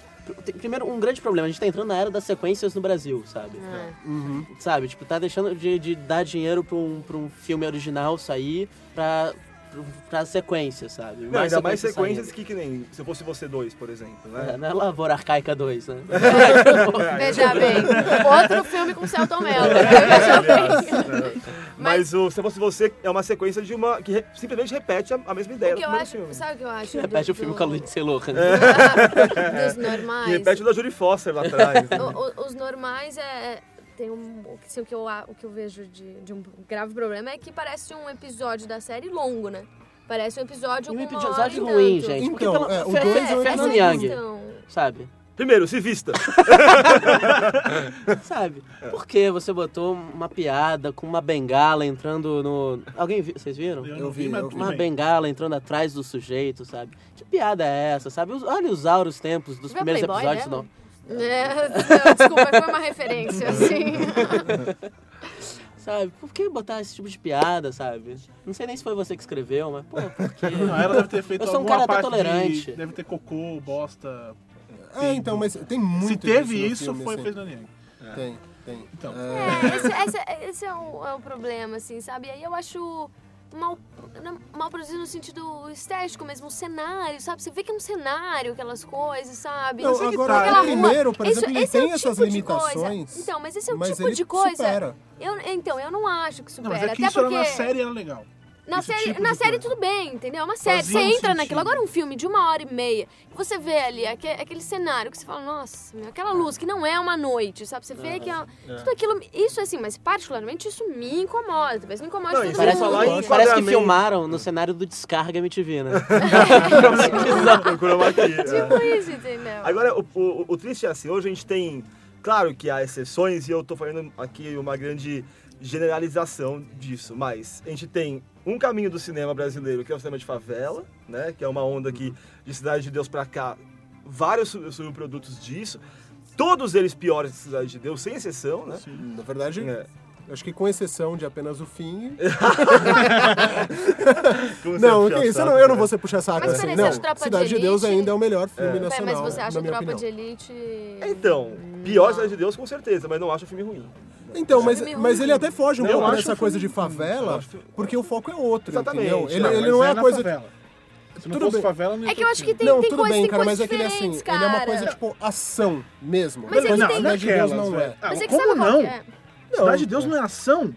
Primeiro, um grande problema, a gente tá entrando na era das sequências no Brasil, sabe? É. Uhum. Sabe, tipo, tá deixando de, de dar dinheiro pra um, pra um filme original sair pra, pra sequência, sabe? Não, ainda mais sequências saindo. que, que nem se eu fosse você dois, por exemplo, né? É, não é Lavoura Arcaica 2, né? Veja bem, outro filme com Celton Mello. Veja bem. Mas o Se Fosse Você é uma sequência de uma. que re- simplesmente repete a, a mesma ideia O que do acho, filme. sabe o que eu acho? Repete do- o filme do- com a Lindsay Lohan. Dos Que normais. repete o da Judy Foster lá atrás. né? O- o- os normais é. Tem um. O que, o que eu, o que eu vejo de, de um grave problema é que parece um episódio da série longo, né? Parece um episódio E um com uma hora episódio e ruim, tanto. gente. Porque Então, pela, é, o dois é a Fernanda essa Young, questão. sabe? Primeiro, se vista. Sabe? Por que você botou uma piada com uma bengala entrando no... Alguém viu? Vocês viram? Eu, Eu vi, vi, eu tudo Uma bengala entrando atrás do sujeito, sabe? Que piada é essa, sabe? Olha os auros tempos dos primeiros Playboy episódios. Não. É, desculpa, foi uma referência, assim. Sabe? Por que botar esse tipo de piada, sabe? Não sei nem se foi você que escreveu, mas, pô, por quê? Não, ela deve ter feito Eu sou um cara até parte tolerante. de... Deve ter cocô, bosta... É, então, mas tem muito Se teve isso, filme, foi assim. Fernanda Young. Tem, tem. Então. É, É, esse, esse- esse é, o, é o problema, assim, sabe? E aí eu acho mal, não, mal produzido no sentido estético mesmo, o cenário, sabe? Você vê que é um cenário, aquelas coisas, sabe? Não, agora, tá. O primeiro, por Isso- exemplo, ele esse é tem o essas tipo limitações. Então, mas esse é o mas tipo ele de coisa. supera. Eu, então, eu não acho que Não, supera. mas é que até isso porque era na série, era legal. Na série, tipo na série coisa. tudo bem, entendeu? É uma série. Fazia Você um entra sentido. naquilo. Agora um filme de uma hora e meia, você vê ali aque- aquele, cenário que você fala, nossa, meu, aquela luz que não é uma noite, sabe? Você vê que é, tudo aquilo. Isso assim, mas particularmente isso me incomoda. Talvez me incomode Não, todo Parece, mundo. falar em parece que filmaram no cenário do Descarga MTV, né? É. Tipo isso, entendeu? Agora, o, o, o triste é assim, hoje a gente tem. Claro que há exceções e eu tô fazendo aqui uma grande generalização disso, mas a gente tem um caminho do cinema brasileiro, que é o cinema de favela, né? Que é uma onda que, de Cidade de Deus pra cá, vários sub- subprodutos disso. Todos eles piores que Cidade de Deus, sem exceção, né? Na verdade, É. acho que com exceção de apenas o fim. Não, que puxa isso, eu saco, não, eu não né? vou ser puxa-saco Mas assim. Não, acha Tropa de Cidade de Deus ainda é o melhor filme Pera, nacional, mas você acha na minha Tropa opinião. de Elite. Então, pior Cidade de Deus com certeza, mas não acho o filme ruim. Então, mas, mas ele até foge um Não, eu pouco dessa coisa de favela, porque o foco é outro, Exatamente, entendeu? Ele, não, ele não é a na coisa... Se não Tudo fosse bem. favela, não ia É que eu acho que tem, não, tem tudo coisas, bem, tem cara, mas é que ele é assim, ele é uma coisa tipo ação mesmo. Mas é que não, tem- Cidade de Deus não é. Ah, Mas é que como sabe qual não? que é? Cidade de Deus não é ação?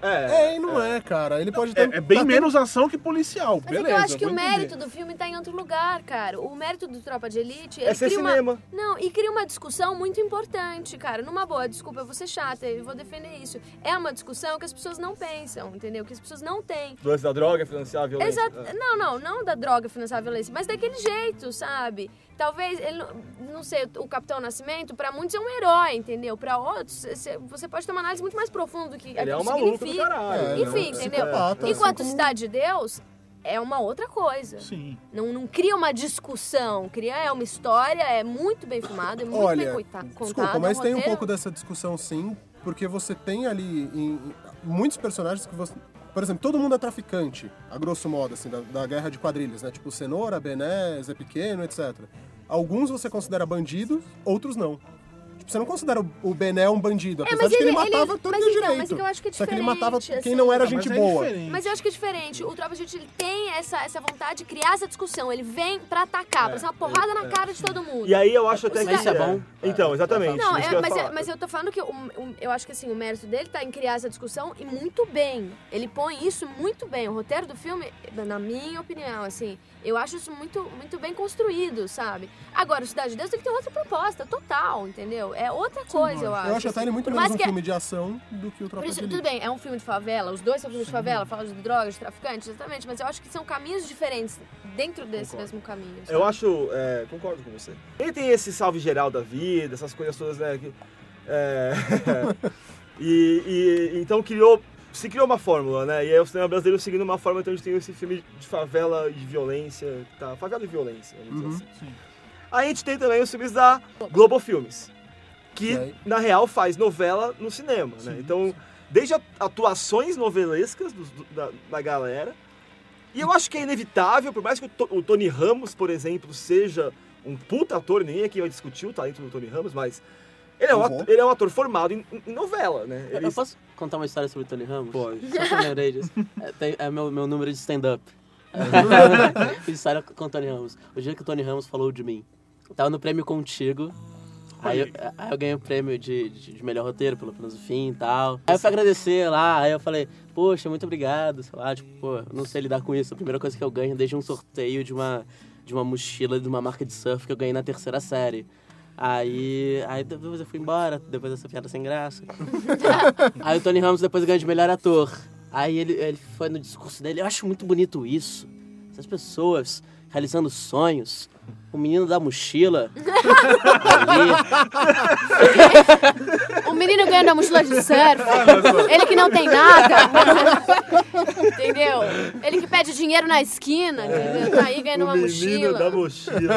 É, É, e não é, cara. Ele pode É, ter. é bem tá menos ação que policial, Mas beleza. é que eu acho que o entender. mérito do filme tá em outro lugar, cara. O mérito do Tropa de Elite... É ser cria uma- cinema. Não, e cria uma discussão muito importante, cara. Numa boa, desculpa, eu vou ser chata, eu vou defender isso. É uma discussão que as pessoas não pensam, entendeu? Que as pessoas não têm. Do lance da droga, financiar a violência. Exato. Não, não, não da droga financiar a violência, mas daquele jeito, sabe? Talvez, ele, não- sei, o Capitão Nascimento, pra muitos é um herói, entendeu? Pra outros, cê- você pode ter uma análise muito mais profunda do que Ele é um maluco do significa. caralho. É, ele é um Enfim, entendeu? assim Enquanto como- Cidade de Deus é uma outra coisa. Sim. Não, não cria uma discussão, cria é uma história, é muito bem filmado, é muito Olha, bem contado. desculpa, é um mas tem um pouco dessa discussão sim, porque você tem ali em- em- muitos personagens que você. Por exemplo, todo mundo é traficante, a grosso modo, assim, da, da guerra de quadrilhas, né? Tipo Cenoura, Bené, Zé Pequeno, etc. Alguns você considera bandidos, outros não. Tipo, você não considera o- o Bené um bandido, É, apesar mas de que ele, ele- matava ele- todo mas então, direito. mas que eu acho que é Só que ele matava diferente, quem assim. não era Mas gente é boa. diferente. Mas eu acho que é diferente. O Tropa de Elite ele tem essa, essa vontade de criar essa discussão. Ele vem pra atacar, pra ser uma porrada na cara de todo mundo. E aí eu acho até que. Mas isso é bom? Então, exatamente. Não, é- eu mas, é- falar. mas eu tô falando que o- o- eu acho que assim, o mérito dele tá em criar essa discussão e muito bem. Ele põe isso muito bem. O roteiro do filme, na minha opinião, assim, eu acho isso muito, muito bem construído, sabe? Agora, o Cidade de Deus tem que ter outra proposta, total, entendeu? É outra coisa, eu acho. Eu acho até ele muito mais um que- filme de ação do que o Tropa isso, de tudo bem, é um filme de favela, os dois são filmes de favela, falam de drogas, de traficantes, exatamente, mas eu acho que são caminhos diferentes dentro desse mesmo caminho. sabe? Eu acho. é, concordo com você. Ele tem esse salve geral da vida, essas coisas todas, né? que- é, e, e então criou. Se criou uma fórmula, né? E aí o cinema brasileiro seguindo uma fórmula, então a gente tem esse filme de favela e de violência. Tá? Favela e violência, vamos Uhum. dizer assim. Aí a gente tem também os filmes da Globo Filmes. Que, Ok. na real, faz novela no cinema, né? Então, desde a- atuações novelescas do- da, da galera. E eu acho que é inevitável, por mais que o, To- o Tony Ramos, por exemplo, seja um puta ator, ninguém aqui vai discutir o talento do Tony Ramos, mas ele é um, Eu ator, ele é um ator formado em, em novela, né? Eu- Ele, Eu posso contar uma história sobre o Tony Ramos? Pode. Só que eu lembrei disso. É, tem- é meu, meu número de stand-up. Fiz história com o Tony Ramos. O dia que o Tony Ramos falou de mim. Eu tava no prêmio contigo. Aí eu, aí eu ganhei o prêmio de, de, de melhor roteiro pelo Filosofia e tal. Aí eu fui agradecer lá, aí eu falei, poxa, muito obrigado, sei lá, tipo, pô, não sei lidar com isso. A primeira coisa que eu ganho é desde um sorteio de uma, de uma mochila de uma marca de surf que eu ganhei na terceira série. Aí, aí depois eu fui embora, depois dessa piada sem graça. aí o Tony Ramos depois ganhou de melhor ator. Aí ele, ele foi no discurso dele, eu acho muito bonito isso. Essas pessoas realizando sonhos. O menino da mochila. O menino ganhando a mochila de surf. Ele que não tem nada. entendeu? Ele que pede dinheiro na esquina, entendeu? Tá aí ganhando o uma menino mochila. da mochila.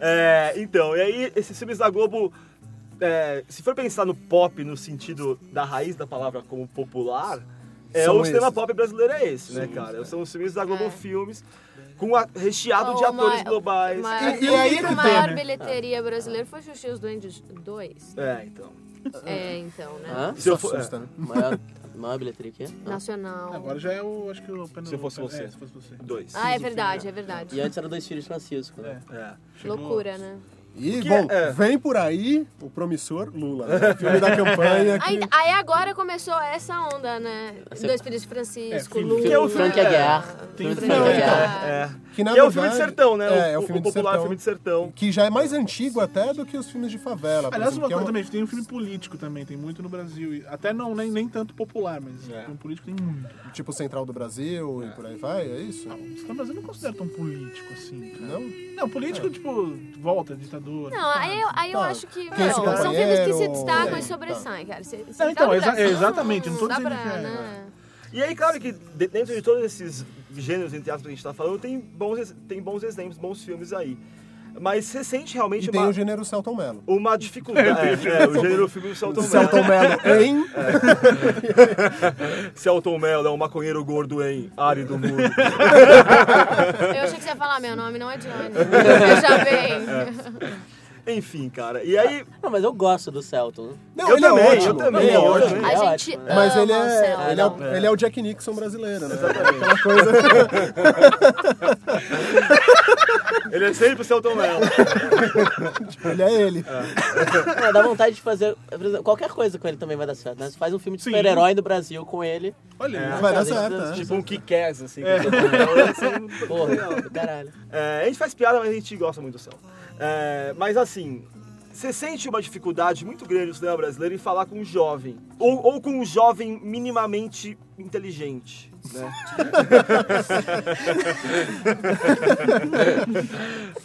É, então, e aí esses filmes da Globo, é, se for pensar no pop no sentido da raiz da palavra como popular, é São o cinema esses. pop brasileiro é esse, né, cara? São os filmes da Globo É. Filmes com a- recheado de Ó, atores uma- globais. uma- E- e eu aí que que a tem, maior né? bilheteria brasileira foi Xuxa e os Duendes 2. É, então. É, então, né? hã? Se eu for, assusta, é, né? Maior, maior bilheteria aqui? Nacional. Agora já é o. Acho que o Se eu fosse você. É, se fosse você. dois. Ah, é verdade, é verdade. E antes era Dois Filhos de Francisco. Né? É. Loucura, né? E, que bom, é- vem por aí o promissor Lula, né? O filme da campanha que... Aí, aí agora começou essa onda, né? Essa- Dois Filhos de Francisco, filme- Lula. que é o filme- Frank Aguiar. Filme filme- Frank Aguiar. É. Que, na Que é o filme de sertão, né? É, é o, o filme o de popular sertão. filme de sertão. Que já é mais antigo até do que os filmes de favela. Aliás, exemplo, uma é coisa também, tem um filme político também, tem muito no Brasil. Até não, nem, nem tanto popular, mas É. filme político tem muito. Tipo Central do Brasil e por aí vai, é isso? Não, o Brasil não considera tão político assim, cara. Não? Não, político, tipo, volta, ditadura. Não, aí eu, aí eu Tá. acho que, é meu, são filmes que se destacam É, e sobressaem, cara. Se, se Não, então, dá exa- exatamente, não tô dá dizendo pra, que é. né? E aí, claro que de- dentro de todos esses gêneros, entre aspas, que a gente tá falando, tem bons, tem bons exemplos, bons filmes aí. Mas você sente realmente E tem uma, o gênero Celton Mello. uma dificuldade. É, é, o gênero filme do Celton Celton Mello. Mello em... Celton Mello é um maconheiro gordo em Árido Mundo. Eu achei que você ia falar, meu nome não é Johnny. Veja bem. Enfim, cara. E aí, Não, mas eu gosto do Celton. Não, Eu ele também, é eu ótimo. também, ele é eu ótimo. A É gente né? Mas ele é, ele, é, o- É. ele é o Jack Nixon brasileiro, né? Aquela coisa... ele é sempre o Celton Mello. ele é ele. Não, dá vontade de fazer exemplo, qualquer coisa com ele também vai dar certo. Né? Você faz um filme de super-herói do Brasil com ele. Olha, É. Vai dar certo, isso- é. Tipo um Kick-Ass, assim. com o Celton Mello. Ia ser muito Porra, do caralho. É, a gente faz piada, mas a gente gosta muito do céu. É, mas assim, você sente uma dificuldade muito grande no cinema brasileiro em falar com um jovem. Ou, ou com um jovem minimamente inteligente. Né?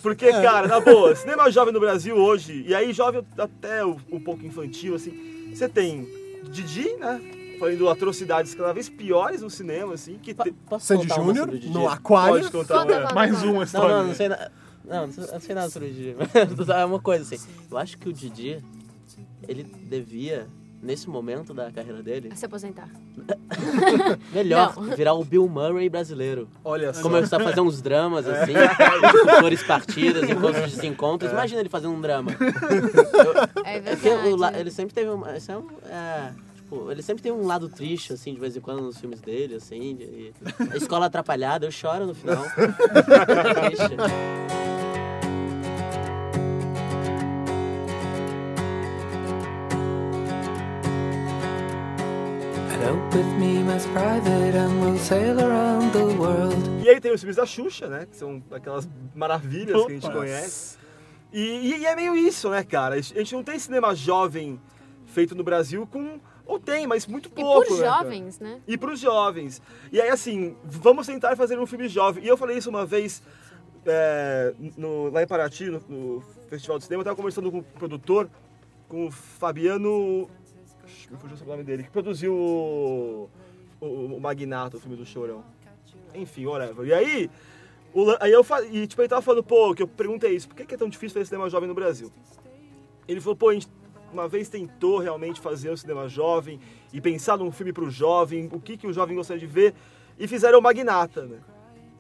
Porque, cara, na boa, cinema jovem no Brasil hoje, e aí jovem até um, pouco infantil, assim, você tem Didi, né? Fazendo atrocidades cada vez piores no cinema, assim, que te- Sandy Júnior, no Aquário. pode contar. Conta, conta, mais uma Não, história. não, não sei nada. Não, não sei, não sei nada sobre o Didi. É uma coisa assim. Eu acho que o Didi, ele devia nesse momento da carreira dele, Se aposentar. melhor Não. virar o Bill Murray brasileiro. Olha só. Começar a fazer uns dramas, assim, tipo, flores partidas, encontros de desencontros. Imagina ele fazendo um drama. É Porque o la- verdade. ele sempre teve uma. Esse é um, é, tipo, ele sempre tem um lado triste, assim, de vez em quando nos filmes dele, assim. de- a escola atrapalhada, eu choro no final. Triste. E aí tem os filmes da Xuxa, né? Que são aquelas maravilhas que a gente Opa. conhece. E, e é meio isso, né, cara? A gente não tem cinema jovem feito no Brasil com. Ou tem, mas muito E pouco. por né, cara? jovens, né? E pros jovens. E aí, assim, vamos tentar fazer um filme jovem. E eu falei isso uma vez é, no- lá em Paraty, no, no Festival de Cinema. Eu tava conversando com o produtor, com o Fabiano. Me fugiu o nome dele, que produziu o, o, o Magnato, o filme do Chorão. Enfim, whatever. E aí, o aí eu e, tipo, ele tava falando, pô, que eu perguntei isso, por que que é tão difícil fazer cinema jovem no Brasil? Ele falou, pô, a gente uma vez tentou realmente fazer um cinema jovem e pensar num filme pro jovem, o que, que o jovem gostaria de ver, e fizeram o Magnata, né?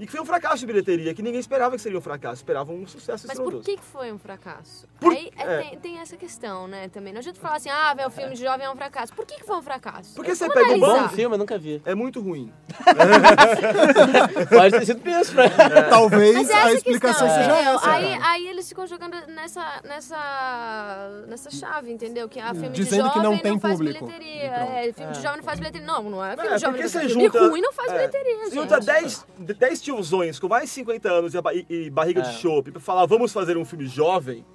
E que foi um fracasso de bilheteria, que ninguém esperava que seria um fracasso, esperavam um sucesso Mas por estrondoso. que, que foi um fracasso? Por- Aí é, é. Tem, tem essa questão, né, também. Não adianta falar assim, ah, velho, o filme de jovem é um fracasso. Por que, que foi um fracasso? Porque você Vamos pega um Bom filme, eu nunca vi. É muito ruim. Pode ter sido isso pra Talvez Mas é a essa explicação questão, seja entendeu? essa. Aí, aí eles ficam jogando nessa, nessa, nessa chave, entendeu? Que a filme Dizendo de que jovem não tem faz público. bilheteria. E. É, filme de jovem não faz bilheteria. Não, não é filme É, de jovem porque não você faz bilheteria. junta... ruim não faz é, bilheteria, você. Junta 10, 10 tiozões com mais de 50 anos e, ba- e- barriga É. de chope pra falar, vamos fazer um filme jovem,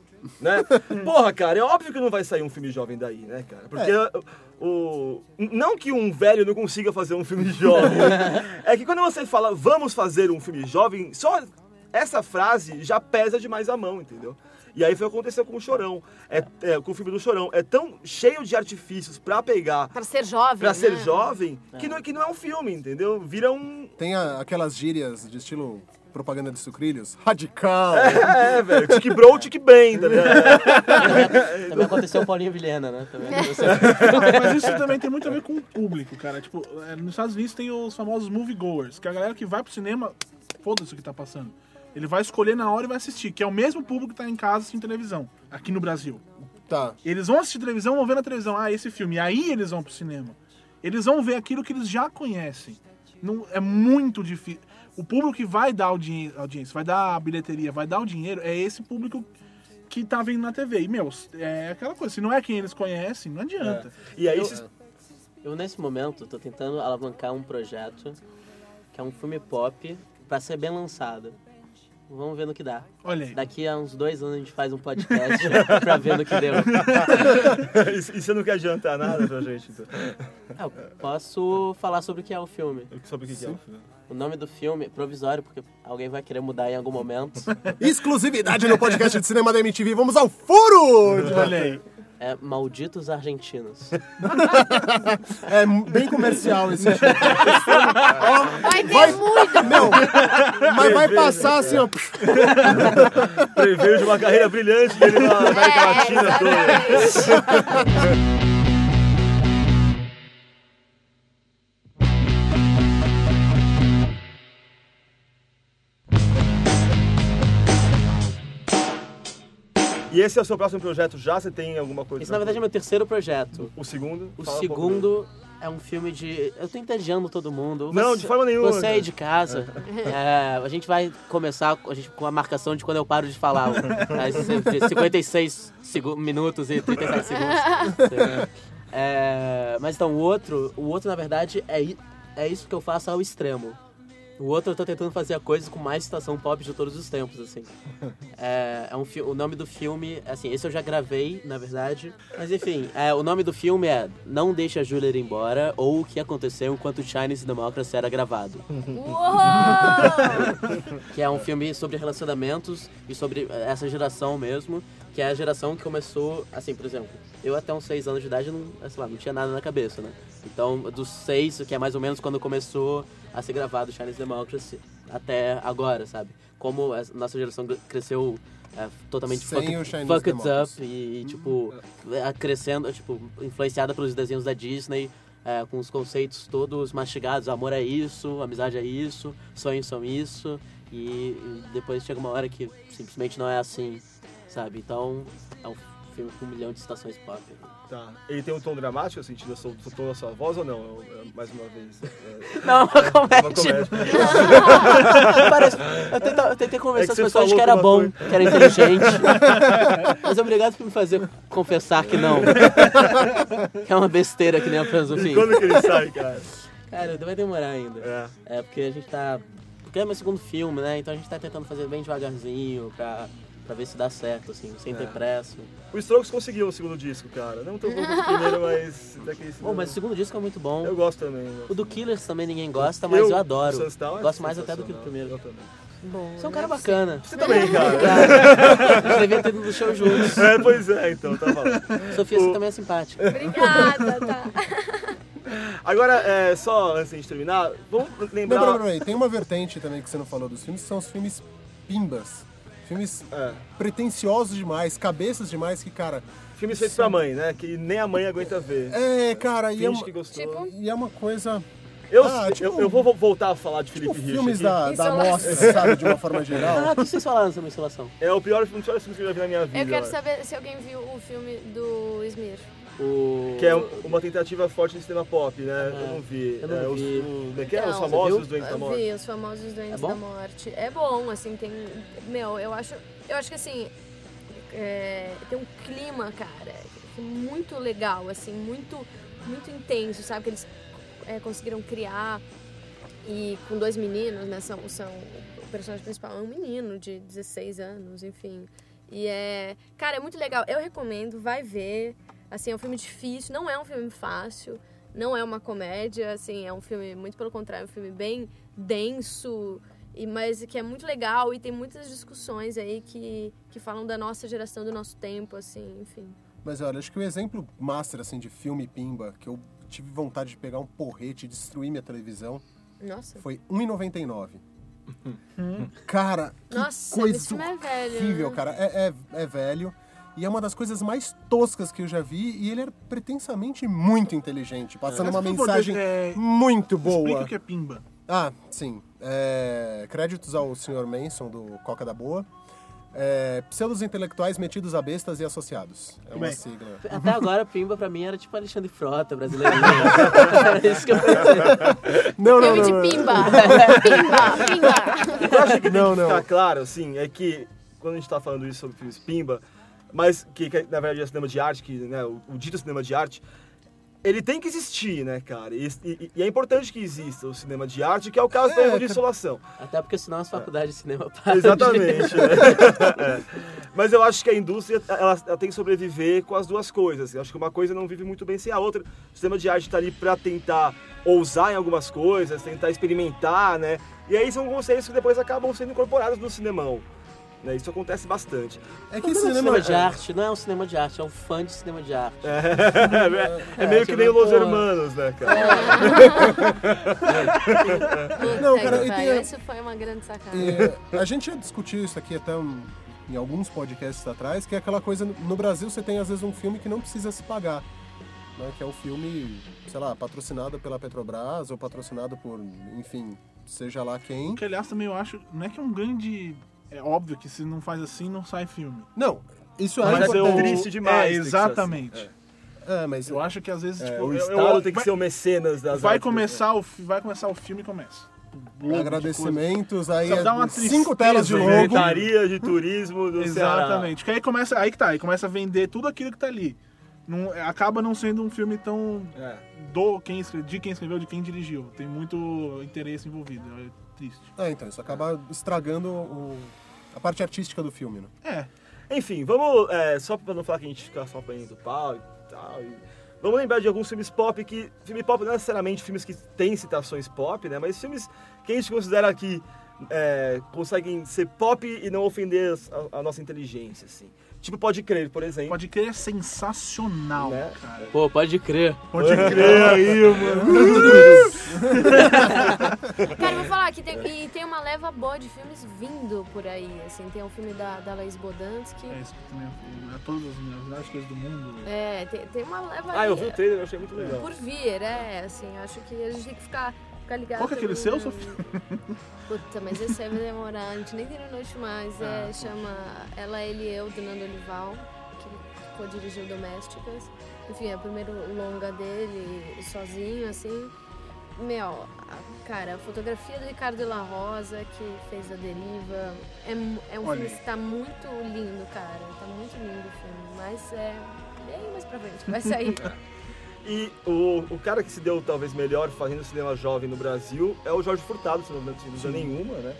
né? Porra, cara, é óbvio que não vai sair um filme jovem daí, né, cara? Porque o... Não que um velho não consiga fazer um filme jovem. é que quando você fala, vamos fazer um filme jovem, só essa frase já pesa demais a mão, entendeu? E aí foi o que aconteceu com o Chorão, é, é, com o filme do Chorão. É tão cheio de artifícios pra pegar, Pra ser jovem, pra ser né? jovem, que não, que não é um filme, entendeu? Vira um, Tem a- aquelas gírias de estilo propaganda de sucrilhos. Radical. É, velho. Tique bro, tique bem, tá ligado? Também aconteceu com Paulinho Vilhena, né? Também aconteceu. Mas isso também tem muito a ver com o público, cara. Tipo, é, nos Estados Unidos tem os famosos moviegoers, que é a galera que vai pro cinema, foda-se o que tá passando. Ele vai escolher na hora e vai assistir, que é o mesmo público que tá em casa assistindo televisão, aqui no Brasil. Tá. Eles vão assistir televisão, vão ver na televisão, ah, esse filme. E aí eles vão pro cinema. Eles vão ver aquilo que eles já conhecem. Não, é muito difícil. O público que vai dar audi- audiência, vai dar a bilheteria, vai dar o dinheiro, é esse público que tá vendo na TV. E, meu, é aquela coisa, se não é quem eles conhecem, não adianta. E aí, Eu, esses- eu, nesse momento, tô tentando alavancar um projeto que é um filme pop pra ser bem lançado. Vamos ver no que dá. Olha aí. Daqui a uns dois anos a gente faz um podcast pra ver no que deu. e e você não quer adiantar nada pra gente? Então. Ah, eu posso falar sobre o que é o filme. Sobre o que, que é o filme? O nome do filme, provisório, porque alguém vai querer mudar em algum momento. Exclusividade no podcast de cinema da MTV. Vamos ao furo! Olha aí. É Malditos Argentinos. É bem comercial esse filme. Vai ter Vai- muito. Não, mas vai passar assim, ó. Prevejo uma carreira brilhante dele na América É, Latina toda. E esse é o seu próximo projeto já? Você tem alguma coisa? Esse, na verdade, é meu terceiro projeto. O segundo? O Fala um segundo é um filme de. Eu tô entediando todo mundo. Não, Você- de forma nenhuma, Você aí de casa. é, a gente vai começar a gente- com a marcação de quando eu paro de falar. Às 56 segu- minutos e 37 segundos. É, mas então, o outro, o outro, na verdade, é, é isso que eu faço ao extremo. O outro eu tô tentando fazer a coisa com mais estação pop de todos os tempos, assim. É, é um o nome do filme, assim, esse eu já gravei, na verdade. Mas enfim, é, o nome do filme é Não Deixe a Julia Ir Embora ou O que Aconteceu Enquanto Chinese Democracy era gravado. Uou! Que é um filme sobre relacionamentos e sobre essa geração mesmo, que é a geração que começou, assim, por exemplo, eu até uns seis anos de idade não, sei lá, não tinha nada na cabeça, né? Então, dos seis, que é mais ou menos quando começou a ser gravado Chinese Democracy, até agora, sabe? Como a nossa geração cresceu é, totalmente Sem fuck, it up e, e, tipo, é, crescendo, tipo, influenciada pelos desenhos da Disney, é, com os conceitos todos mastigados, amor é isso, amizade é isso, sonhos são isso, e, e depois chega uma hora que simplesmente não é assim, sabe? Então, é um filme com um milhão de citações pop. Tá. Ele tem um tom dramático, assim, sentido do seu- tom da sua voz ou não? É, mais uma vez. É, Não, uma comédia. Uma comédia. Parece- eu, tentei, eu tentei É convencer que as pessoas que era bom, coisa. que era inteligente. Mas obrigado por me fazer confessar que não. que é uma besteira que nem a filosofia. E quando que ele sai, cara? Cara, vai demorar ainda. É. É, porque a gente tá. Porque é meu segundo filme, né? Então a gente tá tentando fazer bem devagarzinho pra, pra ver se dá certo, assim, sem ter É. pressa. O Strokes conseguiu o segundo disco, cara. Não tão bom quanto o primeiro, mas... Daqui, Bom, mas o segundo disco é muito bom. Eu gosto também. eu gosto. O do Killers também ninguém gosta, mas eu, adoro. o Sunstown é Gosto mais até do que do primeiro. Eu também. Bom, Você é um cara né? bacana. Você também, cara. A gente devia ter ido no show juntos. É, pois é, então, tá falando. Sofia, você O- também é simpática. Obrigada, tá. Agora, é, só antes de terminar, vamos Não, lembrar... peraí, peraí, tem uma vertente também que você não falou dos filmes, que são os filmes pimbas. Filmes É. pretensiosos demais, cabeças demais que, cara. Filmes feitos pra mãe, né? Que nem a mãe aguenta ver. É, cara, e é, uma, que gostou. Tipo, e é uma coisa. Eu, Ah, eu, tipo- eu vou vo- voltar a falar de Felipe Tipo, Rich filmes aqui. da, da mostra, sabe, de uma forma Ah, geral. o que vocês falaram sobre insolação? É o pior, um dos piores filmes que eu já vi na minha vida. Eu quero saber se alguém viu o filme do Smir. O... Que é um- uma tentativa forte de cinema pop, né? Eu não vi. eu não É, os- vi. o- como é que é? os famosos doentes da Eu morte. vi, os famosos doentes É da morte. É bom, assim, tem. Meu, eu acho. Eu acho que assim. é, tem um clima, cara, é muito legal, assim, muito, muito intenso, sabe? Que eles é, conseguiram criar. E com dois meninos, né? São, são, o personagem principal é um menino de 16 anos, enfim. E é. Cara, é muito legal. Eu recomendo, vai ver. Assim, é um filme difícil, não é um filme fácil, não é uma comédia, assim, é um filme, muito pelo contrário, é um filme bem denso, e, mas que é muito legal e tem muitas discussões aí que, que falam da nossa geração, do nosso tempo, assim, enfim. Mas olha, acho que o exemplo master assim, de filme pimba, que eu tive vontade de pegar um porrete e destruir minha televisão, Nossa. foi R$1,99. Cara, que Nossa, coisa esse filme é velho. horrível, né? cara. É, é, é velho. E é uma das coisas mais toscas que eu já vi. E ele é pretensamente muito inteligente, passando Mas, uma mensagem é, muito Explica boa. o que é pimba. Ah, sim. É, créditos ao Sr. Manson, do Coca da Boa. É, pseudos intelectuais metidos a bestas e associados. É uma bem. sigla. Até agora, Pimba pra mim era tipo Alexandre Frota, brasileiro. era isso que eu pensei. Não, não, Filme não. não. de pimba! pimba! Pimba! Eu acho que tem Não, que não. ficar claro, assim, é que quando a gente tá falando isso sobre filmes Pimba, mas que, que, na verdade é cinema de arte, que, né, o, o dito cinema de arte, ele tem que existir, né, cara? E, e- e é importante que exista o cinema de arte, que é o caso, É, exemplo, de cara. Insolação. Até porque senão as faculdades de cinema param. Exatamente. né? É. Mas eu acho que a indústria ela, ela tem que sobreviver com as duas coisas. Eu acho que uma coisa não vive muito bem sem a outra. O cinema de arte está ali para tentar ousar em algumas coisas, tentar experimentar, né? E aí são conceitos que depois acabam sendo incorporados no cinemão. Né? Isso acontece bastante. É que cinema, cinema de arte não é um cinema de arte, é um fã de cinema de arte. É, é meio que tipo, nem o Los. Hermanos, né, cara? Não, cara, que e tem- Isso foi uma grande sacada. É, a gente já discutiu isso aqui até um- em alguns podcasts atrás, que é aquela coisa, no Brasil você tem às vezes um filme que não precisa se pagar. Né, que é um filme, sei lá, patrocinado pela Petrobras ou patrocinado por, enfim, seja lá quem. Que, aliás, também eu acho. Não é que é um grande. É óbvio que se não faz assim, não sai filme. Não, isso é Mas é importante. triste demais, É, ser exatamente. assim, É, mas Eu acho que às vezes, É, tipo. o eu- Estado eu- tem que vai, ser o mecenas das vai artes, começar o Vai começar o filme e começa. Agradecimentos, aí Só é dá uma cinco telas de tristeza, logo. Secretaria de Turismo do Ceará. Exatamente. Que aí começa. Aí que tá, aí começa a vender tudo aquilo que tá ali. Não, acaba não sendo um filme tão É. do quem de quem escreveu, de quem dirigiu. Tem muito interesse envolvido. Triste. É, então, isso acaba estragando o- a parte artística do filme, né? É. Enfim, vamos. é, só pra não falar que a gente fica só apanhando do pau e tal. e- vamos lembrar de alguns filmes pop que. Filme pop não é necessariamente filmes que têm citações pop, né? Mas filmes que a gente considera que é, conseguem ser pop e não ofender a, a nossa inteligência, assim. Tipo, Pode Crer, por exemplo. Pode crer, é sensacional, Né? cara. Pô, pode crer. Pode crer aí, mano. Cara, eu vou falar que tem, e tem uma leva boa de filmes vindo por aí, assim. Tem um filme da, da Laís Bodansky. É isso que também é todas as melhores coisas do mundo. É, tem, tem uma leva Ah, eu aí, vi o trailer, eu achei muito legal. Por vir, é, assim, acho que a gente tem que ficar, ligado. Qual que é aquele no- seu, Sofia? Puta, mas esse aí vai demorar, a gente nem terminou de filmar, mas Ah, é, chama Ela, Ele e Eu, do Nando Olival, que co-dirigiu Domésticas. Enfim, é o primeiro longa dele, sozinho, assim. Meu, cara, a fotografia do Ricardo de La Rosa, que fez A Deriva, é, é um Olha filme que tá muito lindo, cara. Tá muito lindo o filme, mas é bem mais pra frente, vai sair. E o, o cara que se deu talvez melhor fazendo cinema jovem no Brasil é o Jorge Furtado, se não me engano nenhuma, né?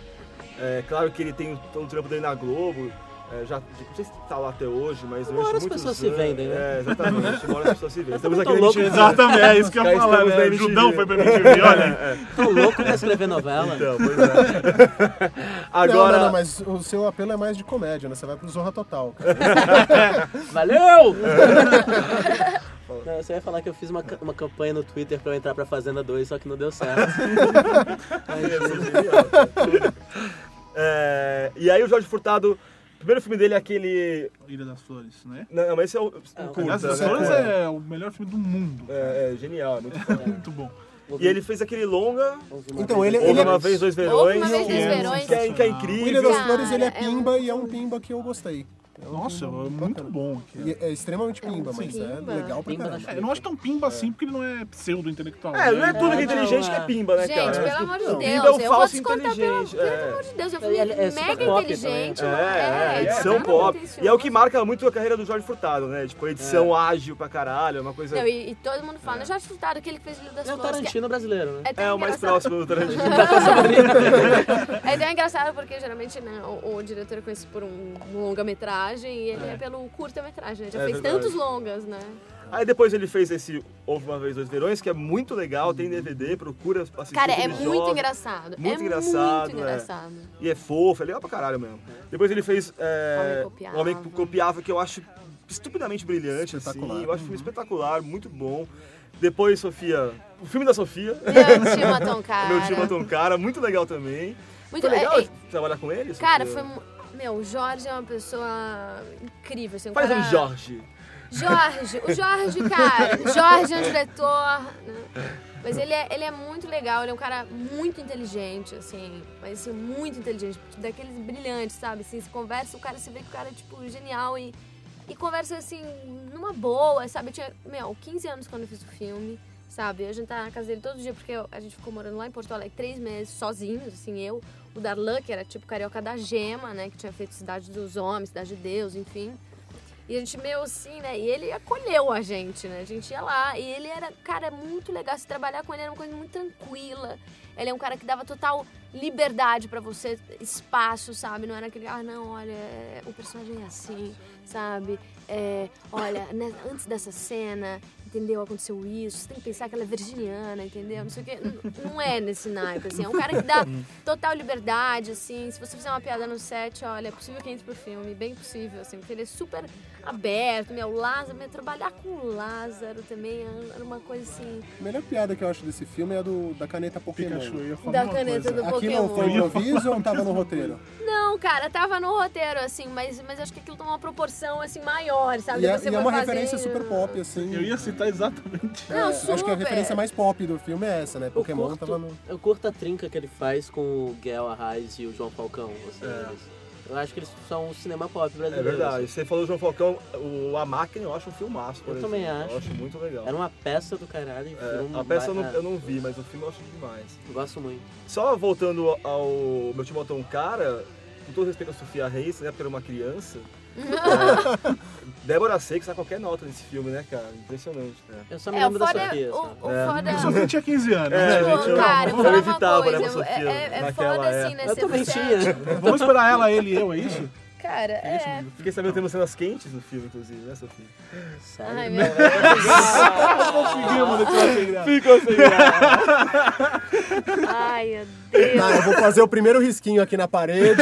É claro que ele tem o, todo o trampo dele na Globo, é, já, não sei se tá lá até hoje, mas hora durante as muitos pessoas se anos- vendem, né? É, exatamente, uma as pessoas se vendem. Estamos aqui louco, MTV. Exatamente, é isso que eu ia falar, né? Judão foi pra MTV, olha. É, Tão louco pra escrever novela. Então, pois é. Agora, Não, não, não, mas o seu apelo é mais de comédia, né? Você vai pro Zorra Total. cara. Valeu! Não, você ia falar que eu fiz uma, uma campanha no Twitter pra eu entrar pra Fazenda 2, só que não deu certo. É, e aí o Jorge Furtado, o primeiro filme dele é aquele... Ilha das Flores, né? Não, mas esse é o, o curta, Ilha das né? Flores é o melhor filme do mundo. É, é genial, é muito bom. Muito bom. E ele fez aquele longa, Então, ele, ele uma é... vez, dois verões, uma vez, que, dois é- verões. que é, que é O Ilha incrível. das Flores, ele é é pimba e é um pimba que eu gostei. É um Nossa, é muito bacana. bom. E é extremamente pimba, Sim. mas Pimba. é legal pra Pimba caramba. É, eu não acho tão pimba assim, porque ele não é pseudo-intelectual. É, não é né? tudo que é É, inteligente não, que é é. pimba, né, Gente, cara? pelo amor de Deus, Pimba é um eu vou falso pelo, inteligente. pelo é. amor de Deus, é Ele é super mega inteligente. É, é, edição pop. E é o que marca muito a carreira do Jorge Furtado, né? Tipo, edição ágil pra caralho, é uma coisa... Não, e, e todo mundo fala, já Furtado, aquele que fez Ilha das É o Flores. Tarantino brasileiro, né? É, É o mais próximo do Tarantino. É tão engraçado porque geralmente né, o, o diretor é conhecido por um, um longa-metragem e ele é, pelo curta-metragem. Ele já É fez verdade. tantos longas, né? Aí depois ele fez esse Houve Uma Vez Dois Verões, que é muito legal, tem DVD, procura assistir. Cara, é filme muito jovem. engraçado. Muito é engraçado, muito é. engraçado. E é fofo, é legal pra caralho mesmo. Depois ele fez é, Homem Copiava. Homem que Copiava, que eu acho estupidamente brilhante, assim. Eu acho um filme espetacular, muito bom. Depois, Sofia, o filme da Sofia. Meu tio matou um cara. Meu tio matou um cara, muito legal também. Muito Foi legal é- é- trabalhar com ele? Cara, Sofia? foi. Meu, o Jorge é uma pessoa incrível. Assim, um Faz cara... um Jorge. Jorge, o Jorge, cara. Jorge é um diretor. Né? Mas ele é, ele é muito legal, ele é um cara muito inteligente, assim. Mas assim, muito inteligente. Daqueles brilhantes, sabe? Assim, se conversa, o cara se vê que o cara é, tipo, genial e. E conversa assim, numa boa, sabe? Eu tinha, meu, 15 anos quando eu fiz o filme, sabe? A gente tá na casa dele todo dia, porque a gente ficou morando lá em Porto Alegre três meses, sozinhos, assim, eu. O Darlan, que era tipo carioca da Gema, né? Que tinha feito Cidade dos Homens, Cidade de Deus, enfim. E a gente meio assim, né? E ele acolheu a gente, né? A gente ia lá. E ele era, cara, muito legal. Se trabalhar com ele era uma coisa muito tranquila. Ele é um cara que dava total liberdade pra você, espaço, sabe? Não era aquele, ah, não, olha, é, o personagem é assim, sabe? É, olha, né, antes dessa cena, entendeu? Aconteceu isso. Você tem que pensar que ela é virginiana, entendeu? Não sei o quê. Não é nesse naipe, assim. É um cara que dá total liberdade, assim. Se você fizer uma piada no set, olha, é possível que entre pro filme. Bem possível, assim. Porque ele é super aberto. Meu, o Lázaro, meu, trabalhar com o Lázaro também era uma coisa, assim... A melhor piada que eu acho desse filme é a do, da caneta Pokémon. Pikachu, eu ia falar Da caneta coisa. do Aquilo Pokémon. foi improviso ou tava no roteiro? Não, cara, tava no roteiro, assim, mas, mas acho que aquilo tomou uma proporção, assim, maior, sabe? E é, Você e é uma fazendo- referência super pop, assim. Eu ia citar exatamente. Não, É, super. Acho que a referência mais pop do filme é essa, né? Pokémon curto- tava no. Eu curto a trinca que ele faz com o Guel Arraes e o João Falcão. assim, É. Eu acho que eles são o cinema pop É brasileiro. verdade. Você falou do João Falcão, o A Máquina eu acho um filmaço, por Eu exemplo. também acho. Eu acho muito legal. Era uma peça do caralho. É, a peça eu não, é, eu não vi, mas o filme eu acho demais. Gosto muito. Só voltando ao Meu um Cara, com todo respeito a Sofia Reis, né, porque era uma criança. é, Débora Seco sabe qualquer nota nesse filme, né, cara? Impressionante. né? Eu só me É, o lembro da Sofia. é... só. O, o É. foda A Sofia tinha 15 anos. É, né? gente, eu- cara, eu evitava, né. Sofia, é, é naquela foda, assim, né? Eu também tinha. Vamos esperar ela, ele e eu, é isso? Cara, é. Fiquei sabendo que temos cenas quentes no filme, inclusive, né, Sofia? Sério? Ai, meu Deus. Conseguimos deixar sem graça. Ficou sem graça. Ai, meu Deus. Tá, eu vou fazer o primeiro risquinho aqui na parede.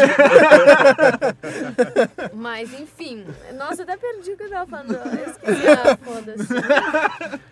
Mas, enfim. Nossa, até perdi o que eu tava falando. Eu esqueci. Ah, foda-se.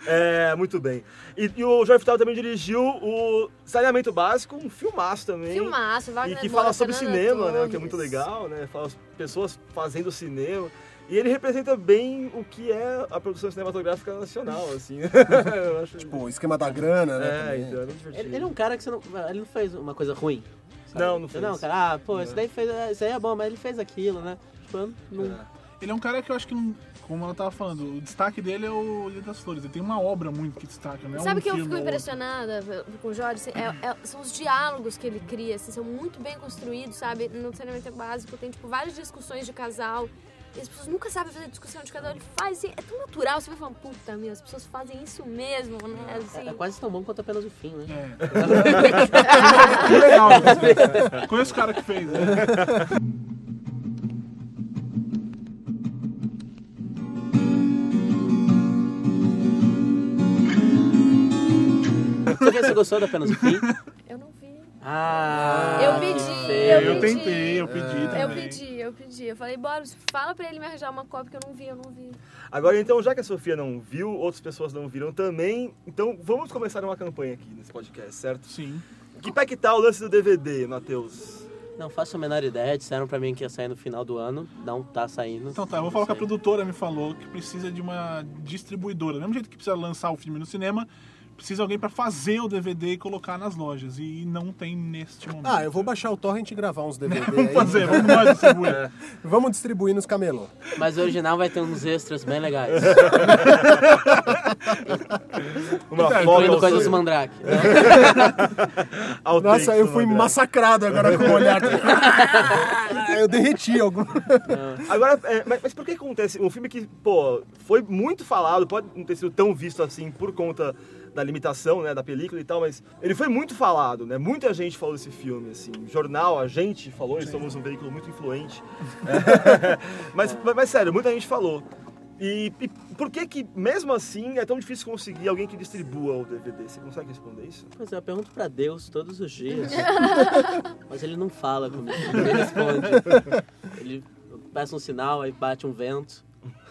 É, muito bem. E, e o Jorge Furtado também dirigiu o Saneamento Básico, um filmaço também. Filmaço, E Wagner que Moura, fala sobre cinema, né? O que é muito legal, né? Fala pessoas fazendo cinema. E ele representa bem o que é a produção cinematográfica nacional, assim. Eu acho... Tipo, o esquema da grana, né? É, também. então é. Ele, ele é um cara que você não. Ele não fez uma coisa ruim. sabe? Não, não fez. Não, cara, ah, pô, isso daí fez. Isso aí é bom, mas ele fez aquilo, né? Tipo, não. Ele é um cara que eu acho que, não- como ela tava falando, o destaque dele é o Ilha das Flores. Ele tem uma obra muito que destaca, né? Sabe um que eu fico impressionada com o Jorge? É- é- são os diálogos que ele cria, assim, são muito bem construídos, sabe? No treinamento básico tem, tipo, várias discussões de casal. E as pessoas nunca sabem fazer discussão de casal. Ele faz, assim, é tão natural. Você vai falando, puta, meu, as pessoas fazem isso mesmo, né? Assim. É, é quase tão bom quanto apenas o fim, né? É. Que legal. né? Conheço o cara que fez. Né? Você, você gostou do apenas o fim? Eu não vi. Ah, Eu pedi, eu Eu pedi. tentei, eu pedi Eu também. pedi, eu pedi. Eu falei, Boris, fala pra ele me arranjar uma cópia que eu não vi, eu não vi. Agora, então, já que a Sofia não viu, outras pessoas não viram também, então vamos começar uma campanha aqui nesse podcast, certo? Sim. Que pé que tá o lance do DVD, Matheus? Não faço a menor ideia. Disseram pra mim que ia sair no final do ano. Não tá saindo. Então tá, eu vou falar que a produtora me falou que precisa de uma distribuidora. Do mesmo jeito que precisa lançar o filme no cinema, precisa alguém pra fazer o DVD e colocar nas lojas. E não tem neste momento. Ah, eu vou baixar o torrent e gravar uns DVD Vamos aí. fazer, vamos nós distribuir. Vamos distribuir nos camelô. Mas o original vai ter uns extras bem legais. Uma Então, foto coisas do Mandrake. né? Nossa, eu fui Mandrake. massacrado agora com o olhar. eu derreti algum. Agora, é, mas, mas por que acontece? Um filme que, pô, foi muito falado, pode não ter sido tão visto assim por conta da limitação, né, da película e tal, mas ele foi muito falado, né? Muita gente falou desse filme, assim. Jornal, a gente falou, e somos um veículo muito influente. É. mas, mas, mas, sério, muita gente falou. E, e por que que, mesmo assim, é tão difícil conseguir alguém que distribua o DVD? Você consegue responder isso? Pois é, eu pergunto pra Deus todos os dias. mas ele não fala comigo. Ele responde. Ele peça um sinal, aí bate um vento.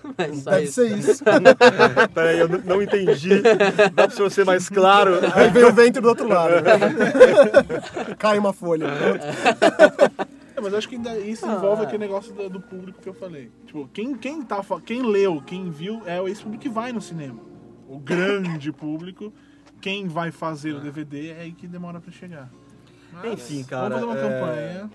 Mas Deve isso. ser isso. Peraí, eu não entendi. Dá pra você ser mais claro? Aí vem o vento do outro lado. Cai uma folha. É, mas acho que ainda isso envolve aquele negócio do, do público que eu falei. Tipo, quem, quem, tá, quem leu, quem viu, é esse público que vai no cinema. O grande público. Quem vai fazer o DVD é aí que demora pra chegar. Mas Enfim, cara, Vamos fazer uma é- campanha.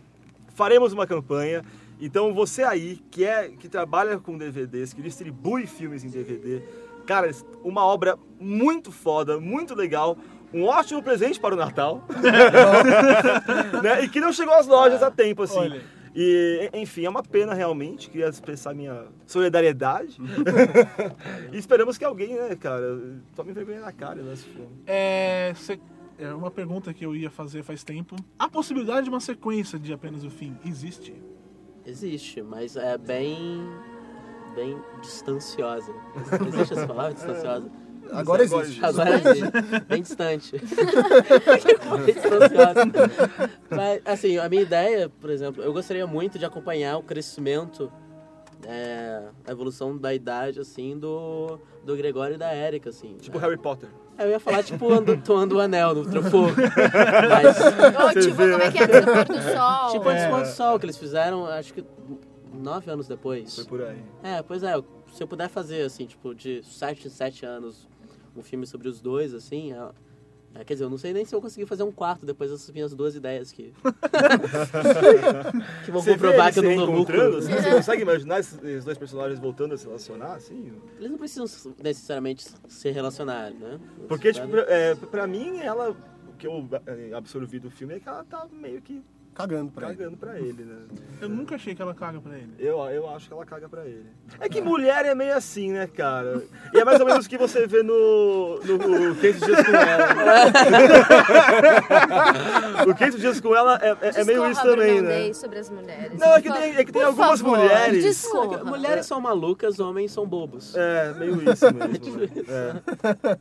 faremos uma campanha. Então você aí que é que trabalha com DVDs, que distribui filmes em DVD, cara, uma obra muito foda, muito legal, um ótimo presente para o Natal, né? E que não chegou às lojas a tempo assim. Olha. E, enfim, é uma pena realmente, queria expressar minha solidariedade. e esperamos que alguém, né, cara, tome vergonha na cara nesse filme. É, se- é uma pergunta que eu ia fazer faz tempo. A possibilidade de uma sequência de apenas o fim existe? Existe, mas é bem. bem distanciosa. Existe essa palavra, distanciosa? Agora existe. Agora existe. Bem distante. bem distanciosa. Mas, assim, a minha ideia, por exemplo, eu gostaria muito de acompanhar o crescimento, é, a evolução da idade, assim, do, do Gregório e da Érica, assim. Tipo né? Harry Potter. Eu ia falar, tipo, ando, tomando o anel no Truffaut. Mas, Ou tipo, vê, como é que é do pôr do sol? tipo, antes do pôr do sol, que eles fizeram, acho que nove anos depois. Foi por aí. É, pois é, se eu puder fazer, assim, tipo, de 7 em 7 anos, um filme sobre os dois, assim, é, quer dizer, eu não sei nem se eu conseguir fazer um quarto depois dessas minhas duas ideias que... que vão Você comprovar que eu não dou lucro. assim? Você consegue imaginar esses, esses dois personagens voltando a se relacionar, assim? Eles não precisam necessariamente se relacionar, né? Porque, tipo, pra, é, pra mim, ela... O que eu é, absorvi do filme é que ela tá meio que cagando pra ele. Cagando pra ele, né? Eu nunca achei que ela caga pra ele. Eu, eu acho que ela caga pra ele. É que mulher é meio assim, né, cara? E é mais ou menos o que você vê no, no 500 Dias com Ela. o 500 Dias com Ela é, é- é meio isso também, né? Sobre as mulheres. Não, é que tem, é que tem Por algumas favor, mulheres. Discorra. Mulheres são malucas, homens são bobos. É, meio isso mesmo. É.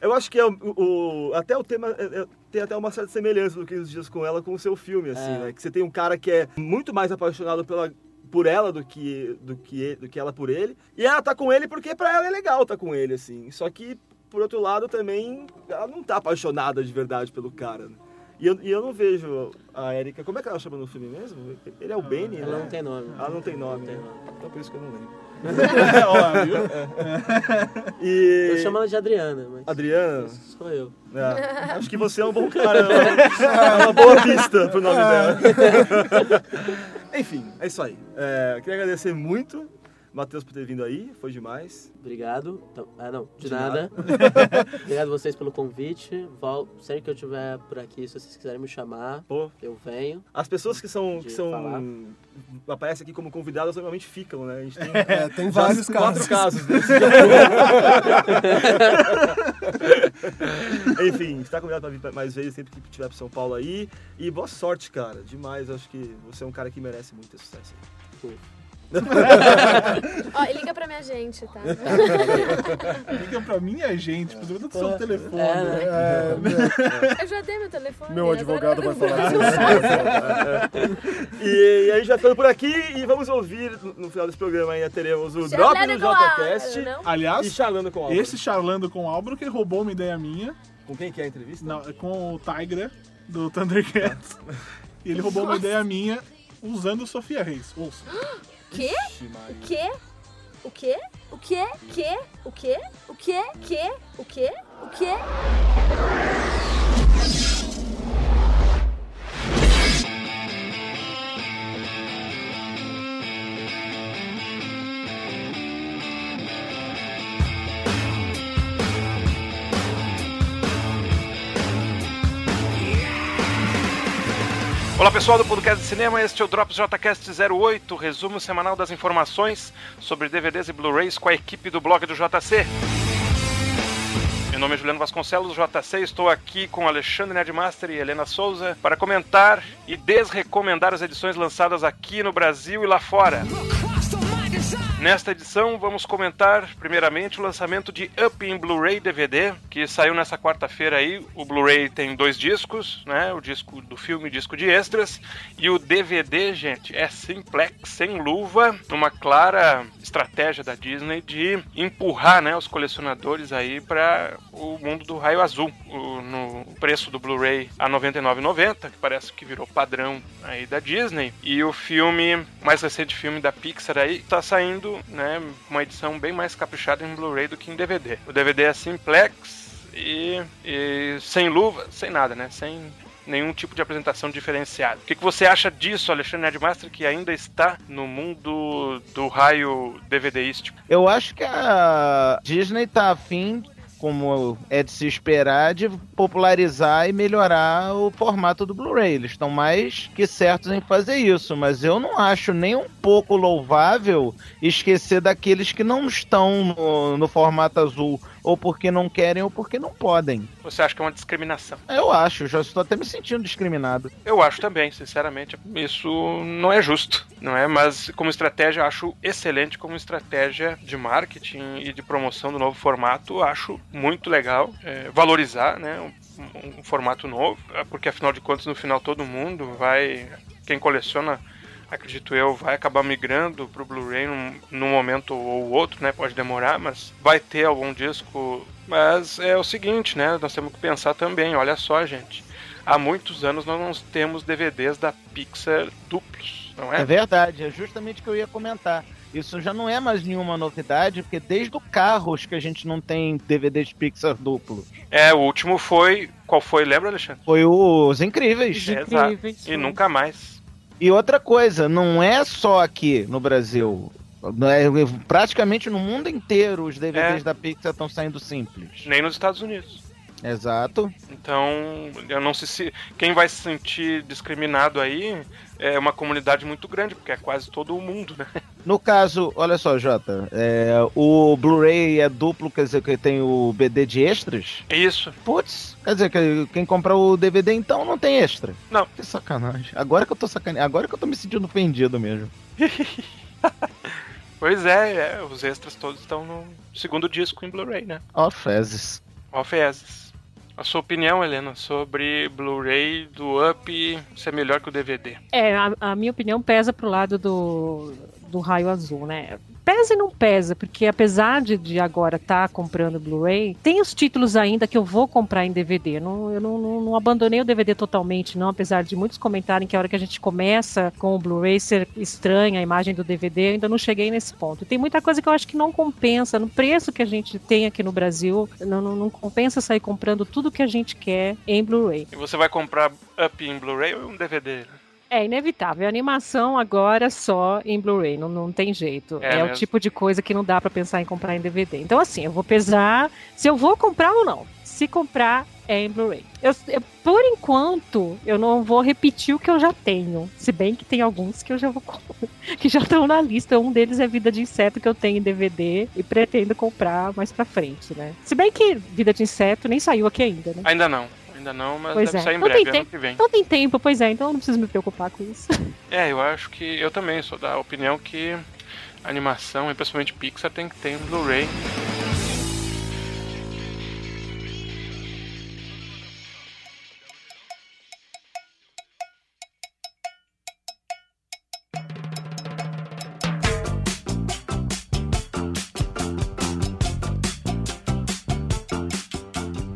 Eu acho que é o, o- até o tema é- é- tem até uma certa semelhança do 15 Dias com Ela com o seu filme, assim, É. né? Que você tem um cara que é muito mais apaixonado pela, por ela do que, do, que, do que ela por ele. E ela tá com ele porque pra ela é legal tá com ele, assim. Só que, por outro lado, também ela não tá apaixonada de verdade pelo cara, né? E eu, e eu não vejo a Erika. Como é que ela chama no filme mesmo? Ele é o Benny, Ela né? não tem nome. Ela não tem nome. Não tem nome. Então por isso que eu não lembro. Ó, viu? E... Eu chamo ela de Adriana, mas Adriana? sou eu. É, acho que você é um bom cara. É uma boa pista pro nome dela. Enfim, é isso aí. É, queria agradecer muito, Matheus, por ter vindo aí. Foi demais. Obrigado. Então- ah, não, de, De nada. Obrigado vocês pelo convite. Vol sempre que eu estiver por aqui, se vocês quiserem me chamar, Pô. eu venho. As pessoas que são. Que são falar. aparecem aqui como convidadas normalmente ficam, né? A gente tem, É, tem já vários quatro casos. casos desse. Enfim, está convidado para vir mais vezes sempre que estiver para São Paulo aí. E boa sorte, cara. Demais. Acho que você é um cara que merece muito esse sucesso. Ó, e liga pra minha gente, tá? Liga pra minha gente, por exemplo, do seu telefone. É, né? É, Eu já dei meu telefone. meu advogado vai falar E a gente vai ficando por aqui e vamos ouvir no, final desse programa ainda teremos o Drop JCast não? e Aliás, Charlando com Álvaro. esse charlando com o Álvaro que roubou uma ideia minha, Com quem que é a entrevista? não, é com o Tigra, do Thundercats. e ele roubou uma ideia minha usando Sofia Reis. Ouça. Quê? O quê? O quê? O quê? O quê? O quê? Quê? O quê? O quê? Olá pessoal do Podcast de Cinema, este é o Drops JCast 08, resumo semanal das informações sobre DVDs e Blu-rays com a equipe do blog do JC. Meu nome é Juliano Vasconcelos, JC, estou aqui com Alexandre Nerdmaster e Helena Souza para comentar e desrecomendar as edições lançadas aqui no Brasil e lá fora. Nesta edição, vamos comentar primeiramente o lançamento de Up em Blu-ray DVD, que saiu nessa quarta-feira aí. O Blu-ray tem dois discos, né? O disco do filme o disco de extras. E o DVD, gente, é simplex, sem luva, uma clara estratégia da Disney de empurrar, né, os colecionadores aí para o mundo do raio azul. O, no preço do Blu-ray a R$ 99,90, que parece que virou padrão aí da Disney. E o filme, mais recente filme da Pixar aí, saindo, né, uma edição bem mais caprichada em Blu-ray do que em DVD. O DVD é simplex e, e sem luva, sem nada, né, sem nenhum tipo de apresentação diferenciada. O que, que você acha disso, Alexandre Nerdmaster, que ainda está no mundo do raio DVDístico? Eu acho que a Disney tá afim, como é de se esperar, de popularizar e melhorar o formato do Blu-ray. Eles estão mais que certos em fazer isso, mas eu não acho nem um pouco louvável esquecer daqueles que não estão no, no formato azul, ou porque não querem ou porque não podem. Você acha que é uma discriminação? Eu acho, já estou até me sentindo discriminado. Eu acho também, sinceramente, isso não é justo, não é? Mas como estratégia, acho excelente como estratégia de marketing e de promoção do novo formato, acho muito legal é, valorizar, né, um, um- formato novo, porque afinal de contas, no final todo mundo vai, quem coleciona acredito eu, vai acabar migrando pro Blu-ray num, num momento ou outro, né? Pode demorar, mas vai ter algum disco. Mas é o seguinte, né? Nós temos que pensar também, olha só, gente. Há muitos anos nós não temos DVDs da Pixar duplos, não é? É verdade, é justamente o que eu ia comentar. Isso já não é mais nenhuma novidade, porque desde o Carros que a gente não tem DVDs Pixar duplo. É, o último foi. Qual foi? Lembra, Alexandre? Foi os Incríveis. É, exato. E nunca mais. E outra coisa, não é só aqui no Brasil. É- praticamente no mundo inteiro os DVDs É. da Pixar estão saindo simples. Nem nos Estados Unidos. Exato. Então, eu não sei se quem vai se sentir discriminado aí é uma comunidade muito grande, porque é quase todo o mundo, né? No caso, olha só, Jota, é, o Blu-ray é duplo, quer dizer que tem o BD de extras? Isso. Putz, quer dizer que quem comprar o DVD então não tem extra. Não. Que sacanagem. Agora que eu tô sacaneando, agora que eu tô me sentindo ofendido mesmo. Pois é, é, os extras todos estão no segundo disco em Blu-ray, né? Ó, fezes. Ó, fezes. A sua opinião, Helena, sobre Blu-ray do Up ser melhor que o DVD? É, a, a minha opinião pesa pro lado do, do raio azul, né? Pesa e não pesa, porque apesar de, de agora estar tá comprando Blu-ray, tem os títulos ainda que eu vou comprar em DVD. Não, eu não, não, não, abandonei o DVD totalmente, não, apesar de muitos comentarem que a hora que a gente começa com o Blu-ray ser estranha a imagem do DVD, ainda não cheguei nesse ponto. Tem muita coisa que eu acho que não compensa, no preço que a gente tem aqui no Brasil, não, não, não compensa sair comprando tudo que a gente quer em Blu-ray. E você vai comprar Up em Blu-ray ou um DVD? É inevitável. A animação agora só em Blu-ray, não, não tem jeito. É, é o tipo de coisa que não dá para pensar em comprar em DVD. Então, assim, eu vou pesar se eu vou comprar ou não. Se comprar, é em Blu-ray. Eu, eu, por enquanto, eu não vou repetir o que eu já tenho. Se bem que tem alguns que eu já vou que já estão na lista. Um deles é Vida de Inseto que eu tenho em DVD e pretendo comprar mais pra frente, né? Se bem que Vida de Inseto nem saiu aqui ainda, né? Ainda não. Ainda não, mas pois deve é. sair em então breve, ano que vem. Então tem tempo, pois é, então eu não preciso me preocupar com isso. É, eu acho que eu também sou da opinião que animação, e principalmente Pixar, tem que ter um Blu-ray.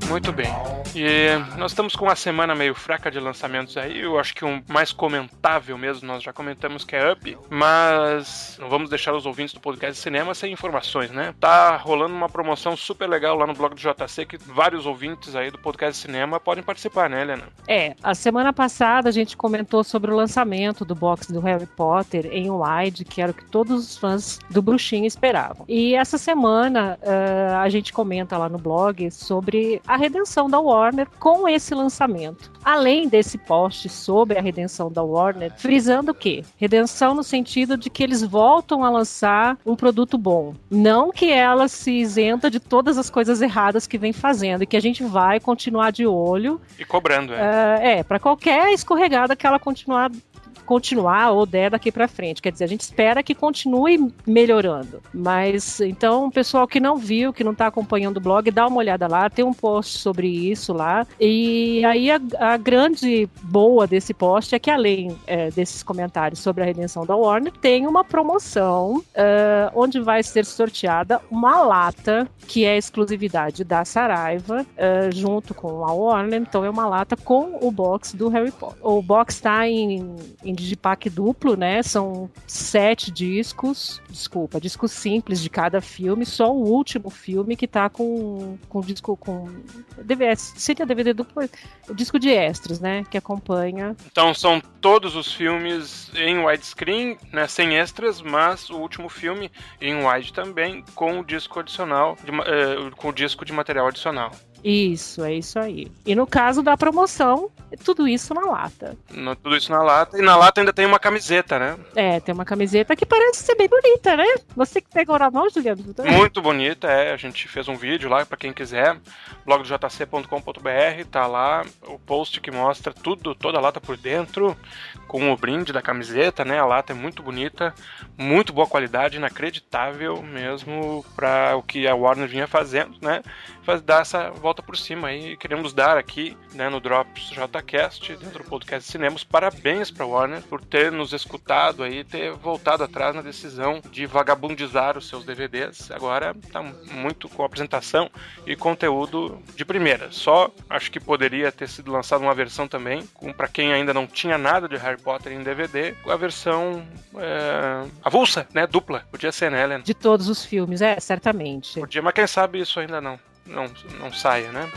Muito bem. E nós estamos com uma semana meio fraca de lançamentos aí. Eu acho que um mais comentável mesmo, nós já comentamos que é Up, mas não vamos deixar os ouvintes do podcast de cinema sem informações, né? Tá rolando uma promoção super legal lá no blog do JC que vários ouvintes aí do podcast de cinema podem participar, né, Helena? É, a semana passada a gente comentou sobre o lançamento do box do Harry Potter em wide, que era o que todos os fãs do Bruxinho esperavam. E essa semana uh, a gente comenta lá no blog sobre a redenção da Warner com esse lançamento. Além desse post sobre a redenção da Warner, frisando o quê? Redenção no sentido de que eles voltam a lançar um produto bom. Não que ela se isenta de todas as coisas erradas que vem fazendo e que a gente vai continuar de olho. E cobrando, é. Uh, é, para qualquer escorregada que ela continuar continuar ou der daqui para frente. Quer dizer, a gente espera que continue melhorando. Mas então, o pessoal que não viu, que não está acompanhando o blog, dá uma olhada lá, tem um post sobre isso lá. E aí a, a grande boa desse post é que além é, desses comentários sobre a redenção da Warner, tem uma promoção uh, onde vai ser sorteada uma lata que é exclusividade da Saraiva, uh, junto com a Warner. Então é uma lata com o box do Harry Potter. O box está em, em digipack duplo, né? São sete discos, desculpa, discos simples de cada filme, só o último filme que tá com, com disco com DVD, seria DVD duplo, disco de extras, né? Que acompanha. Então são todos os filmes em widescreen, né? Sem extras, mas o último filme em wide também, com o disco adicional, de, eh, com o disco de material adicional. Isso, é isso aí. E no caso da promoção, é tudo isso na lata. No, tudo isso na lata. E na lata ainda tem uma camiseta, né? É, tem uma camiseta que parece ser bem bonita, né? Você que pegou na mão, Juliano? Muito bonita, é. A gente fez um vídeo lá para quem quiser. blogdojc.com.br, tá lá o post que mostra tudo, toda a lata por dentro, com o brinde da camiseta, né? A lata é muito bonita, muito boa qualidade, inacreditável mesmo para o que a Warner vinha fazendo, né? Dar essa volta por cima aí. Queremos dar aqui, né, no Drops JCast, dentro do podcast Cinemas, parabéns para Warner por ter nos escutado aí, ter voltado atrás na decisão de vagabundizar os seus DVDs. Agora tá muito com apresentação e conteúdo de primeira. Só acho que poderia ter sido lançada uma versão também, para quem ainda não tinha nada de Harry Potter em DVD, a versão é, avulsa, né, dupla. Podia ser, né, Ellen? De todos os filmes, é, certamente. Podia, mas quem sabe isso ainda não não, não saia, né?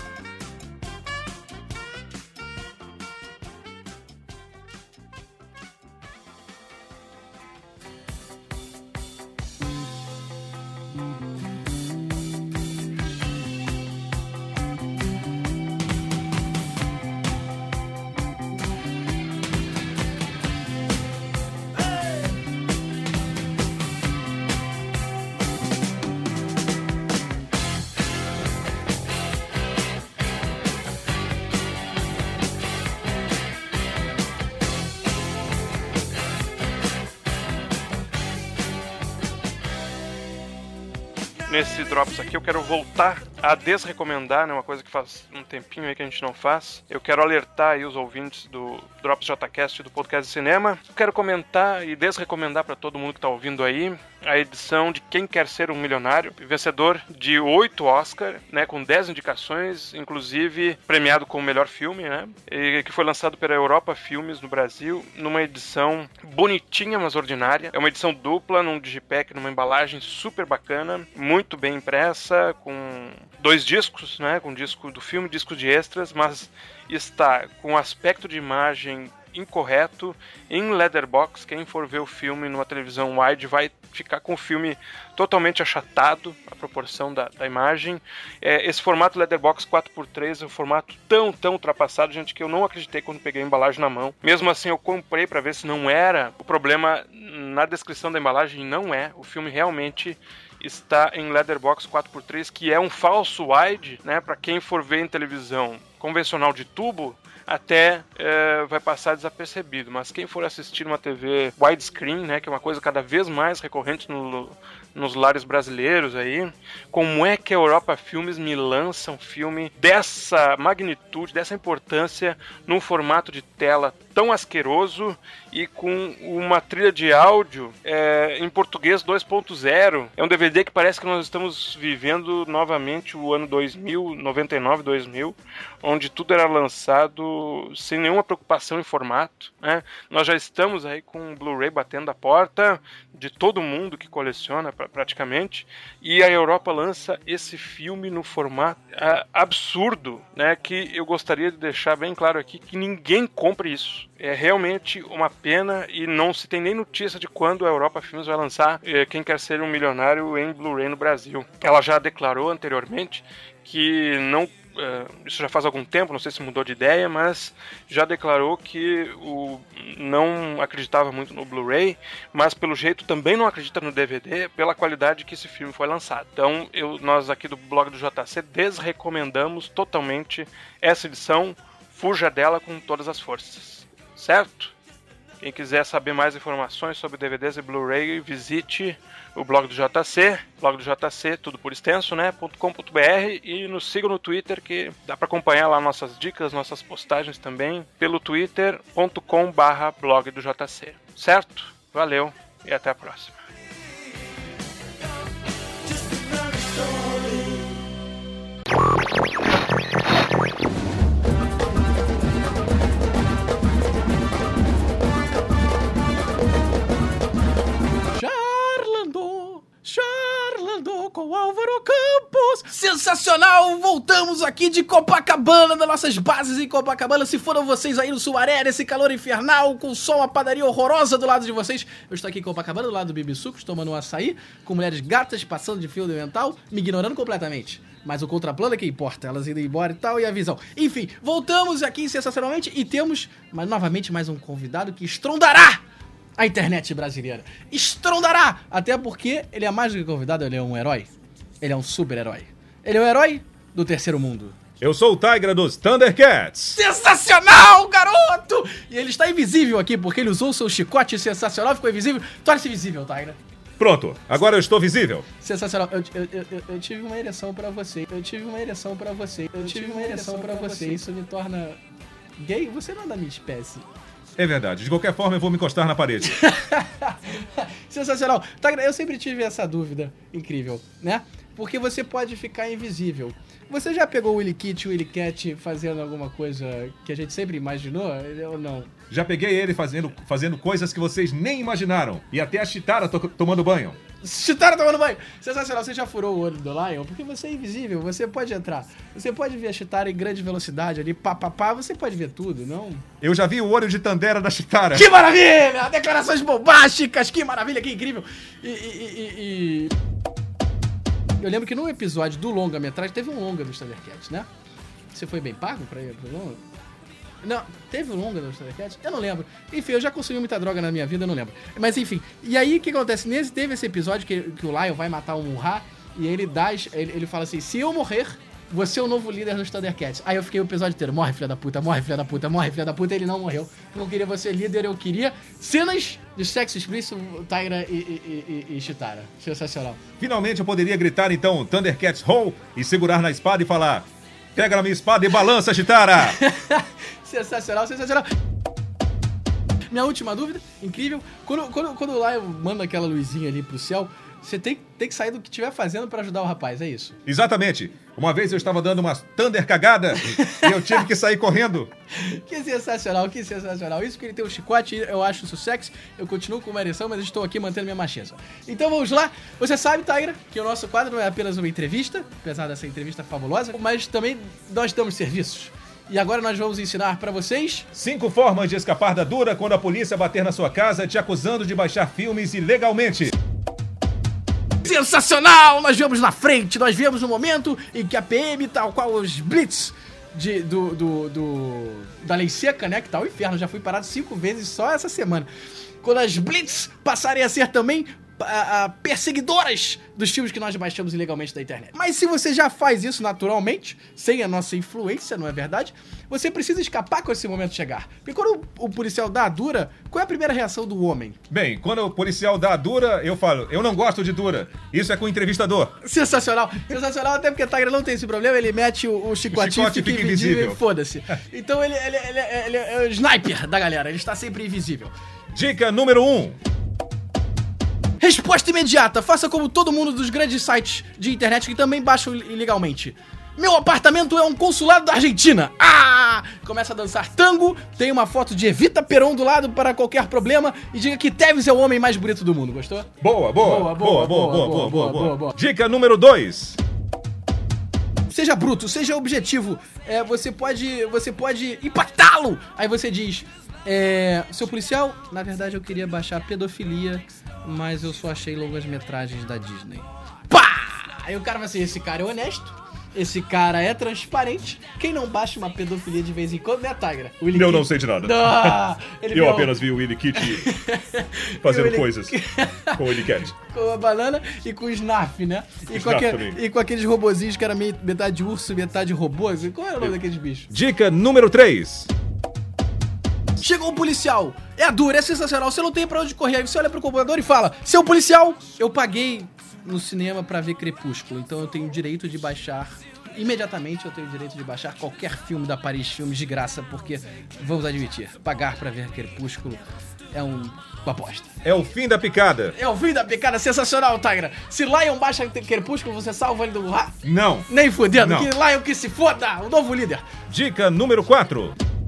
Nesse Drops aqui, eu quero voltar a desrecomendar, né? Uma coisa que faz um tempinho aí que a gente não faz. Eu quero alertar aí os ouvintes do Drops JCast do Podcast de Cinema. Eu quero comentar e desrecomendar para todo mundo que tá ouvindo aí a edição de Quem Quer Ser um Milionário, vencedor de oito Oscar, né? Com 10 indicações, inclusive premiado como melhor filme, né? E que foi lançado pela Europa Filmes no Brasil, numa edição bonitinha, mas ordinária. É uma edição dupla, num digipack, numa embalagem super bacana, muito bem impressa, com dois discos, né? Com disco do filme, disco de extras, mas está com aspecto de imagem incorreto em letterbox. Quem for ver o filme numa televisão wide vai ficar com o filme totalmente achatado, a proporção da, da imagem. É, esse formato letterbox 4x3 é um formato tão, tão ultrapassado, gente, que eu não acreditei quando peguei a embalagem na mão. Mesmo assim, eu comprei para ver se não era. O problema na descrição da embalagem não é. O filme realmente está em Leatherbox 4x3, que é um falso wide, né? Para quem for ver em televisão convencional de tubo, até é, vai passar desapercebido. Mas quem for assistir uma TV widescreen, né, que é uma coisa cada vez mais recorrente no, nos lares brasileiros aí, como é que a Europa Filmes me lança um filme dessa magnitude, dessa importância, num formato de tela tão asqueroso e com uma trilha de áudio é, em português 2.0. É um DVD que parece que nós estamos vivendo novamente o ano 2000, 99, 2000, onde tudo era lançado sem nenhuma preocupação em formato. Né? Nós já estamos aí com o Blu-ray batendo a porta de todo mundo que coleciona praticamente, e a Europa lança esse filme no formato é, absurdo, né? Que eu gostaria de deixar bem claro aqui que ninguém compre isso. É realmente uma pena e não se tem nem notícia de quando a Europa Filmes vai lançar é, Quem Quer Ser um Milionário em Blu-ray no Brasil. Ela já declarou anteriormente que não uh, isso já faz algum tempo, não sei se mudou de ideia, mas já declarou que o, não acreditava muito no Blu-ray, mas pelo jeito também não acredita no DVD, pela qualidade que esse filme foi lançado. Então, eu, nós aqui do blog do JC desrecomendamos totalmente essa edição, fuja dela com todas as forças. Certo? Quem quiser saber mais informações sobre DVDs e Blu-ray, visite o blog do JC, blog do JC, tudo por extenso, né? .com.br e nos siga no Twitter que dá para acompanhar lá nossas dicas, nossas postagens também pelo twitter.com/blog do JC. Certo? Valeu e até a próxima. Com Álvaro Campos. Sensacional! Voltamos aqui de Copacabana, das nossas bases em Copacabana. Se foram vocês aí no Sumaré, nesse calor infernal, com só uma padaria horrorosa do lado de vocês, eu estou aqui em Copacabana, do lado do Bibi Sucos, tomando um açaí, com mulheres gatas passando de fio dental, me ignorando completamente. Mas o contraplano é que importa, elas indo embora e tal, e a visão. Enfim, voltamos aqui sensacionalmente e temos mas, novamente mais um convidado que estrondará a internet brasileira. Estrondará! Até porque ele é mais do que convidado, ele é um herói. Ele é um super-herói. Ele é o herói do terceiro mundo. Eu sou o Tigra dos Thundercats. Sensacional, garoto! E ele está invisível aqui porque ele usou seu chicote sensacional, ficou invisível. Torne-se visível, Tigra. Pronto, agora eu estou visível. Sensacional. Eu, eu, eu, eu tive uma ereção pra você. Eu tive uma ereção pra você. Eu tive uma ereção pra você. Isso me torna gay? Você não é da minha espécie. É verdade. De qualquer forma, eu vou me encostar na parede. Sensacional. Eu sempre tive essa dúvida incrível, né? Porque você pode ficar invisível. Você já pegou o Willy Kit e o Willy Cat fazendo alguma coisa que a gente sempre imaginou ou não? Já peguei ele fazendo, fazendo coisas que vocês nem imaginaram. E até a Chitara to tomando banho. Chitara tomando banho! Sensacional, você já furou o olho do Lion? Porque você é invisível, você pode entrar. Você pode ver a Chitara em grande velocidade ali, pá, pá, pá, você pode ver tudo, não? Eu já vi o olho de Tandera da Chitara. Que maravilha! Declarações bombásticas, que maravilha, que incrível! E. e, e. Eu lembro que no episódio do longa-metragem teve um longa dos Thundercats, né? Você foi bem pago pra ir pro longa? Não, teve longa dos Thundercats? Eu não lembro. Enfim, eu já consumi muita droga na minha vida, eu não lembro. Mas enfim, e aí o que acontece? Nesse, teve esse episódio que, que o Lion vai matar um Ra e ele dá. Ele, ele fala assim: se eu morrer, você é o novo líder dos Thundercats. Aí eu fiquei o episódio inteiro, morre filha da puta, morre filha da puta, morre filha da puta, ele não morreu. Eu não queria você líder, eu queria cenas de sexo explícito, Tyra e, e, e, e Chitara. Sensacional. Finalmente eu poderia gritar então Thundercats Ho e segurar na espada e falar: Pega na minha espada e balança, Chitara! sensacional, sensacional. Minha última dúvida, incrível. Quando, quando, quando lá eu mando aquela luzinha ali pro céu, você tem, tem que sair do que estiver fazendo pra ajudar o rapaz, é isso? Exatamente. Uma vez eu estava dando uma Thunder cagada e eu tive que sair correndo. Que sensacional, que sensacional. Isso que ele tem um chicote, eu acho isso sexy. Eu continuo com uma ereção, mas estou aqui mantendo minha macheza. Então vamos lá. Você sabe, Taira, que o nosso quadro não é apenas uma entrevista, apesar dessa entrevista fabulosa, mas também nós damos serviços. E agora nós vamos ensinar pra vocês Cinco formas de escapar da dura quando a polícia bater na sua casa te acusando de baixar filmes ilegalmente. Sensacional! Nós vemos na frente, nós vemos no momento em que a PM, tal qual os Blitz de, do, do, do- da lei seca, né? Que tá o inferno, já fui parado cinco vezes só essa semana. Quando as Blitz passarem a ser também a- a perseguidoras dos filmes que nós baixamos ilegalmente da internet. Mas se você já faz isso naturalmente, sem a nossa influência, não é verdade? Você precisa escapar quando esse momento chegar. Porque quando o, o policial dá a dura, qual é a primeira reação do homem? Bem, quando o policial dá a dura, eu falo, eu não gosto de dura. Isso é com o entrevistador. Sensacional, sensacional, até porque a Tigra não tem esse problema, ele mete o, o chicotinho, chicote fica fica invisível, e foda-se. Então ele, ele- ele- ele é o sniper da galera, ele está sempre invisível. Dica número 1. Um. Resposta imediata, faça como todo mundo dos grandes sites de internet que também baixam ilegalmente. Meu apartamento é um consulado da Argentina. Ah! Começa a dançar tango, tem uma foto de Evita Peron do lado para qualquer problema e diga que Tevez é o homem mais bonito do mundo, gostou? Boa, boa, boa, boa, boa, boa, boa, boa. Dica número 2. Seja bruto, seja objetivo. É, você pode, você pode impactá-lo. Aí você diz, é, seu policial, na verdade eu queria baixar pedofilia, mas eu só achei longas metragens da Disney. Pá! Aí o cara vai ser, esse cara é honesto. Esse cara é transparente. Quem não baixa uma pedofilia de vez em quando, né, Tigra? Willy Eu Kid- não sei de nada. Ele eu viu- apenas vi o Willy Kitty fazendo coisas com o Willy Cat. com a banana e com o Snarf, né? E com, aquele- e com aqueles robozinhos que era meio, metade urso, metade robô. Qual era o nome daqueles bichos? Dica número 3. Chegou um policial. É duro, é sensacional. Você não tem pra onde correr. Aí você olha pro computador e fala: Seu policial, eu paguei no cinema pra ver Crepúsculo, então eu tenho o direito de baixar. Imediatamente eu tenho o direito de baixar qualquer filme da Paris Filmes de graça, porque, vamos admitir, pagar pra ver Crepúsculo é um, uma aposta. É o fim da picada. É o fim da picada sensacional, Tigra. Se Lion baixa Crepúsculo, você salva ele do rato? Não. Nem fudendo, Não. que Lion que se foda, o novo líder. Dica número 4.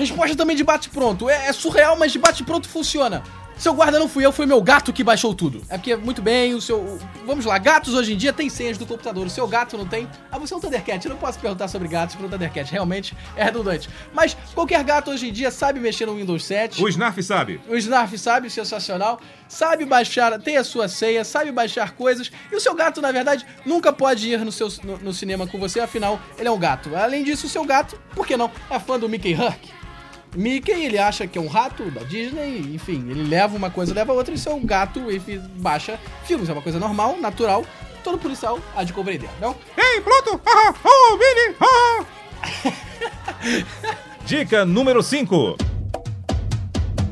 Resposta também de bate-pronto. É, é surreal, mas de bate-pronto funciona. Seu guarda não fui eu, foi meu gato que baixou tudo. É porque, muito bem, o seu. Vamos lá, gatos hoje em dia têm senhas do computador. O seu gato não tem. Ah, você é um Thundercat. Eu não posso perguntar sobre gatos pro Thundercat. Realmente é redundante. Mas qualquer gato hoje em dia sabe mexer no Windows 7. O Snarf sabe. O Snarf sabe, sensacional. Sabe baixar, tem a sua senha, sabe baixar coisas. E o seu gato, na verdade, nunca pode ir no, seu, no, no cinema com você, afinal, ele é um gato. Além disso, o seu gato, por que não? É fã do Mickey Herc. Mickey, ele acha que é um rato da Disney, enfim, ele leva uma coisa, leva outra, e seu gato, enfim, baixa filmes. É uma coisa normal, natural. Todo policial há de compreender, não? Ei, Pluto! Ah, oh, Billy! Ah. Dica número 5.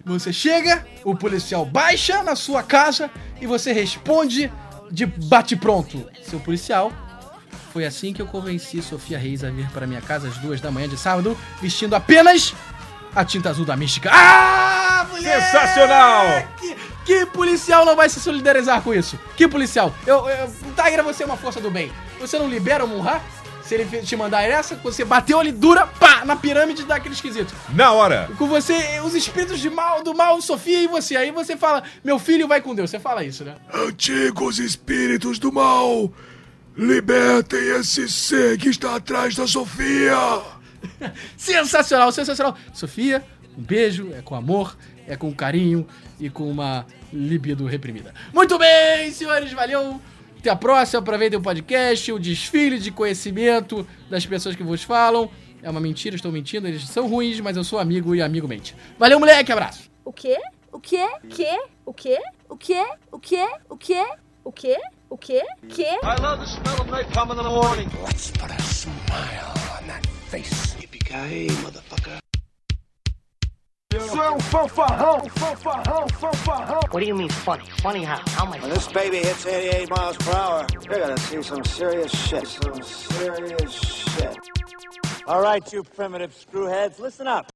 Você chega, o policial baixa na sua casa e você responde de bate-pronto. Seu policial, foi assim que eu convenci Sofia Reis a vir para minha casa às duas da manhã de sábado, vestindo apenas a tinta azul da mística. Ah, moleque! Sensacional! Que, que policial não vai se solidarizar com isso? Que policial? Eu, eu, Tigra, você é uma força do bem. Você não libera o Munra? Se ele te mandar essa, você bateu ele dura, pá, na pirâmide daquele esquisito Na hora. com você, os espíritos de mal, do mal, Sofia e você. Aí você fala, meu filho vai com Deus. Você fala isso, né? Antigos espíritos do mal, libertem esse ser que está atrás da Sofia. Sensacional, sensacional. Sofia, um beijo, é com amor, é com carinho e com uma libido reprimida. Muito bem, senhores, valeu. Até a próxima, aproveitem o podcast, o desfile de conhecimento das pessoas que vos falam. É uma mentira, estou mentindo, eles são ruins, mas eu sou amigo e amigo mente. Valeu, moleque, abraço. O quê? O quê? Quê? O quê? O quê? O quê? O quê? O quê? O quê? Quê? I love the smell of napalm in the morning. Let's put a smile on that face. Yippee-ki-yay, motherfucker. Seu fanfarrão, fanfarrão, fanfarrão. What do you mean funny? Funny how? How am I When this baby hits 88 miles per hour, you're gonna see some serious shit. Some serious shit. All right, you primitive screwheads, listen up.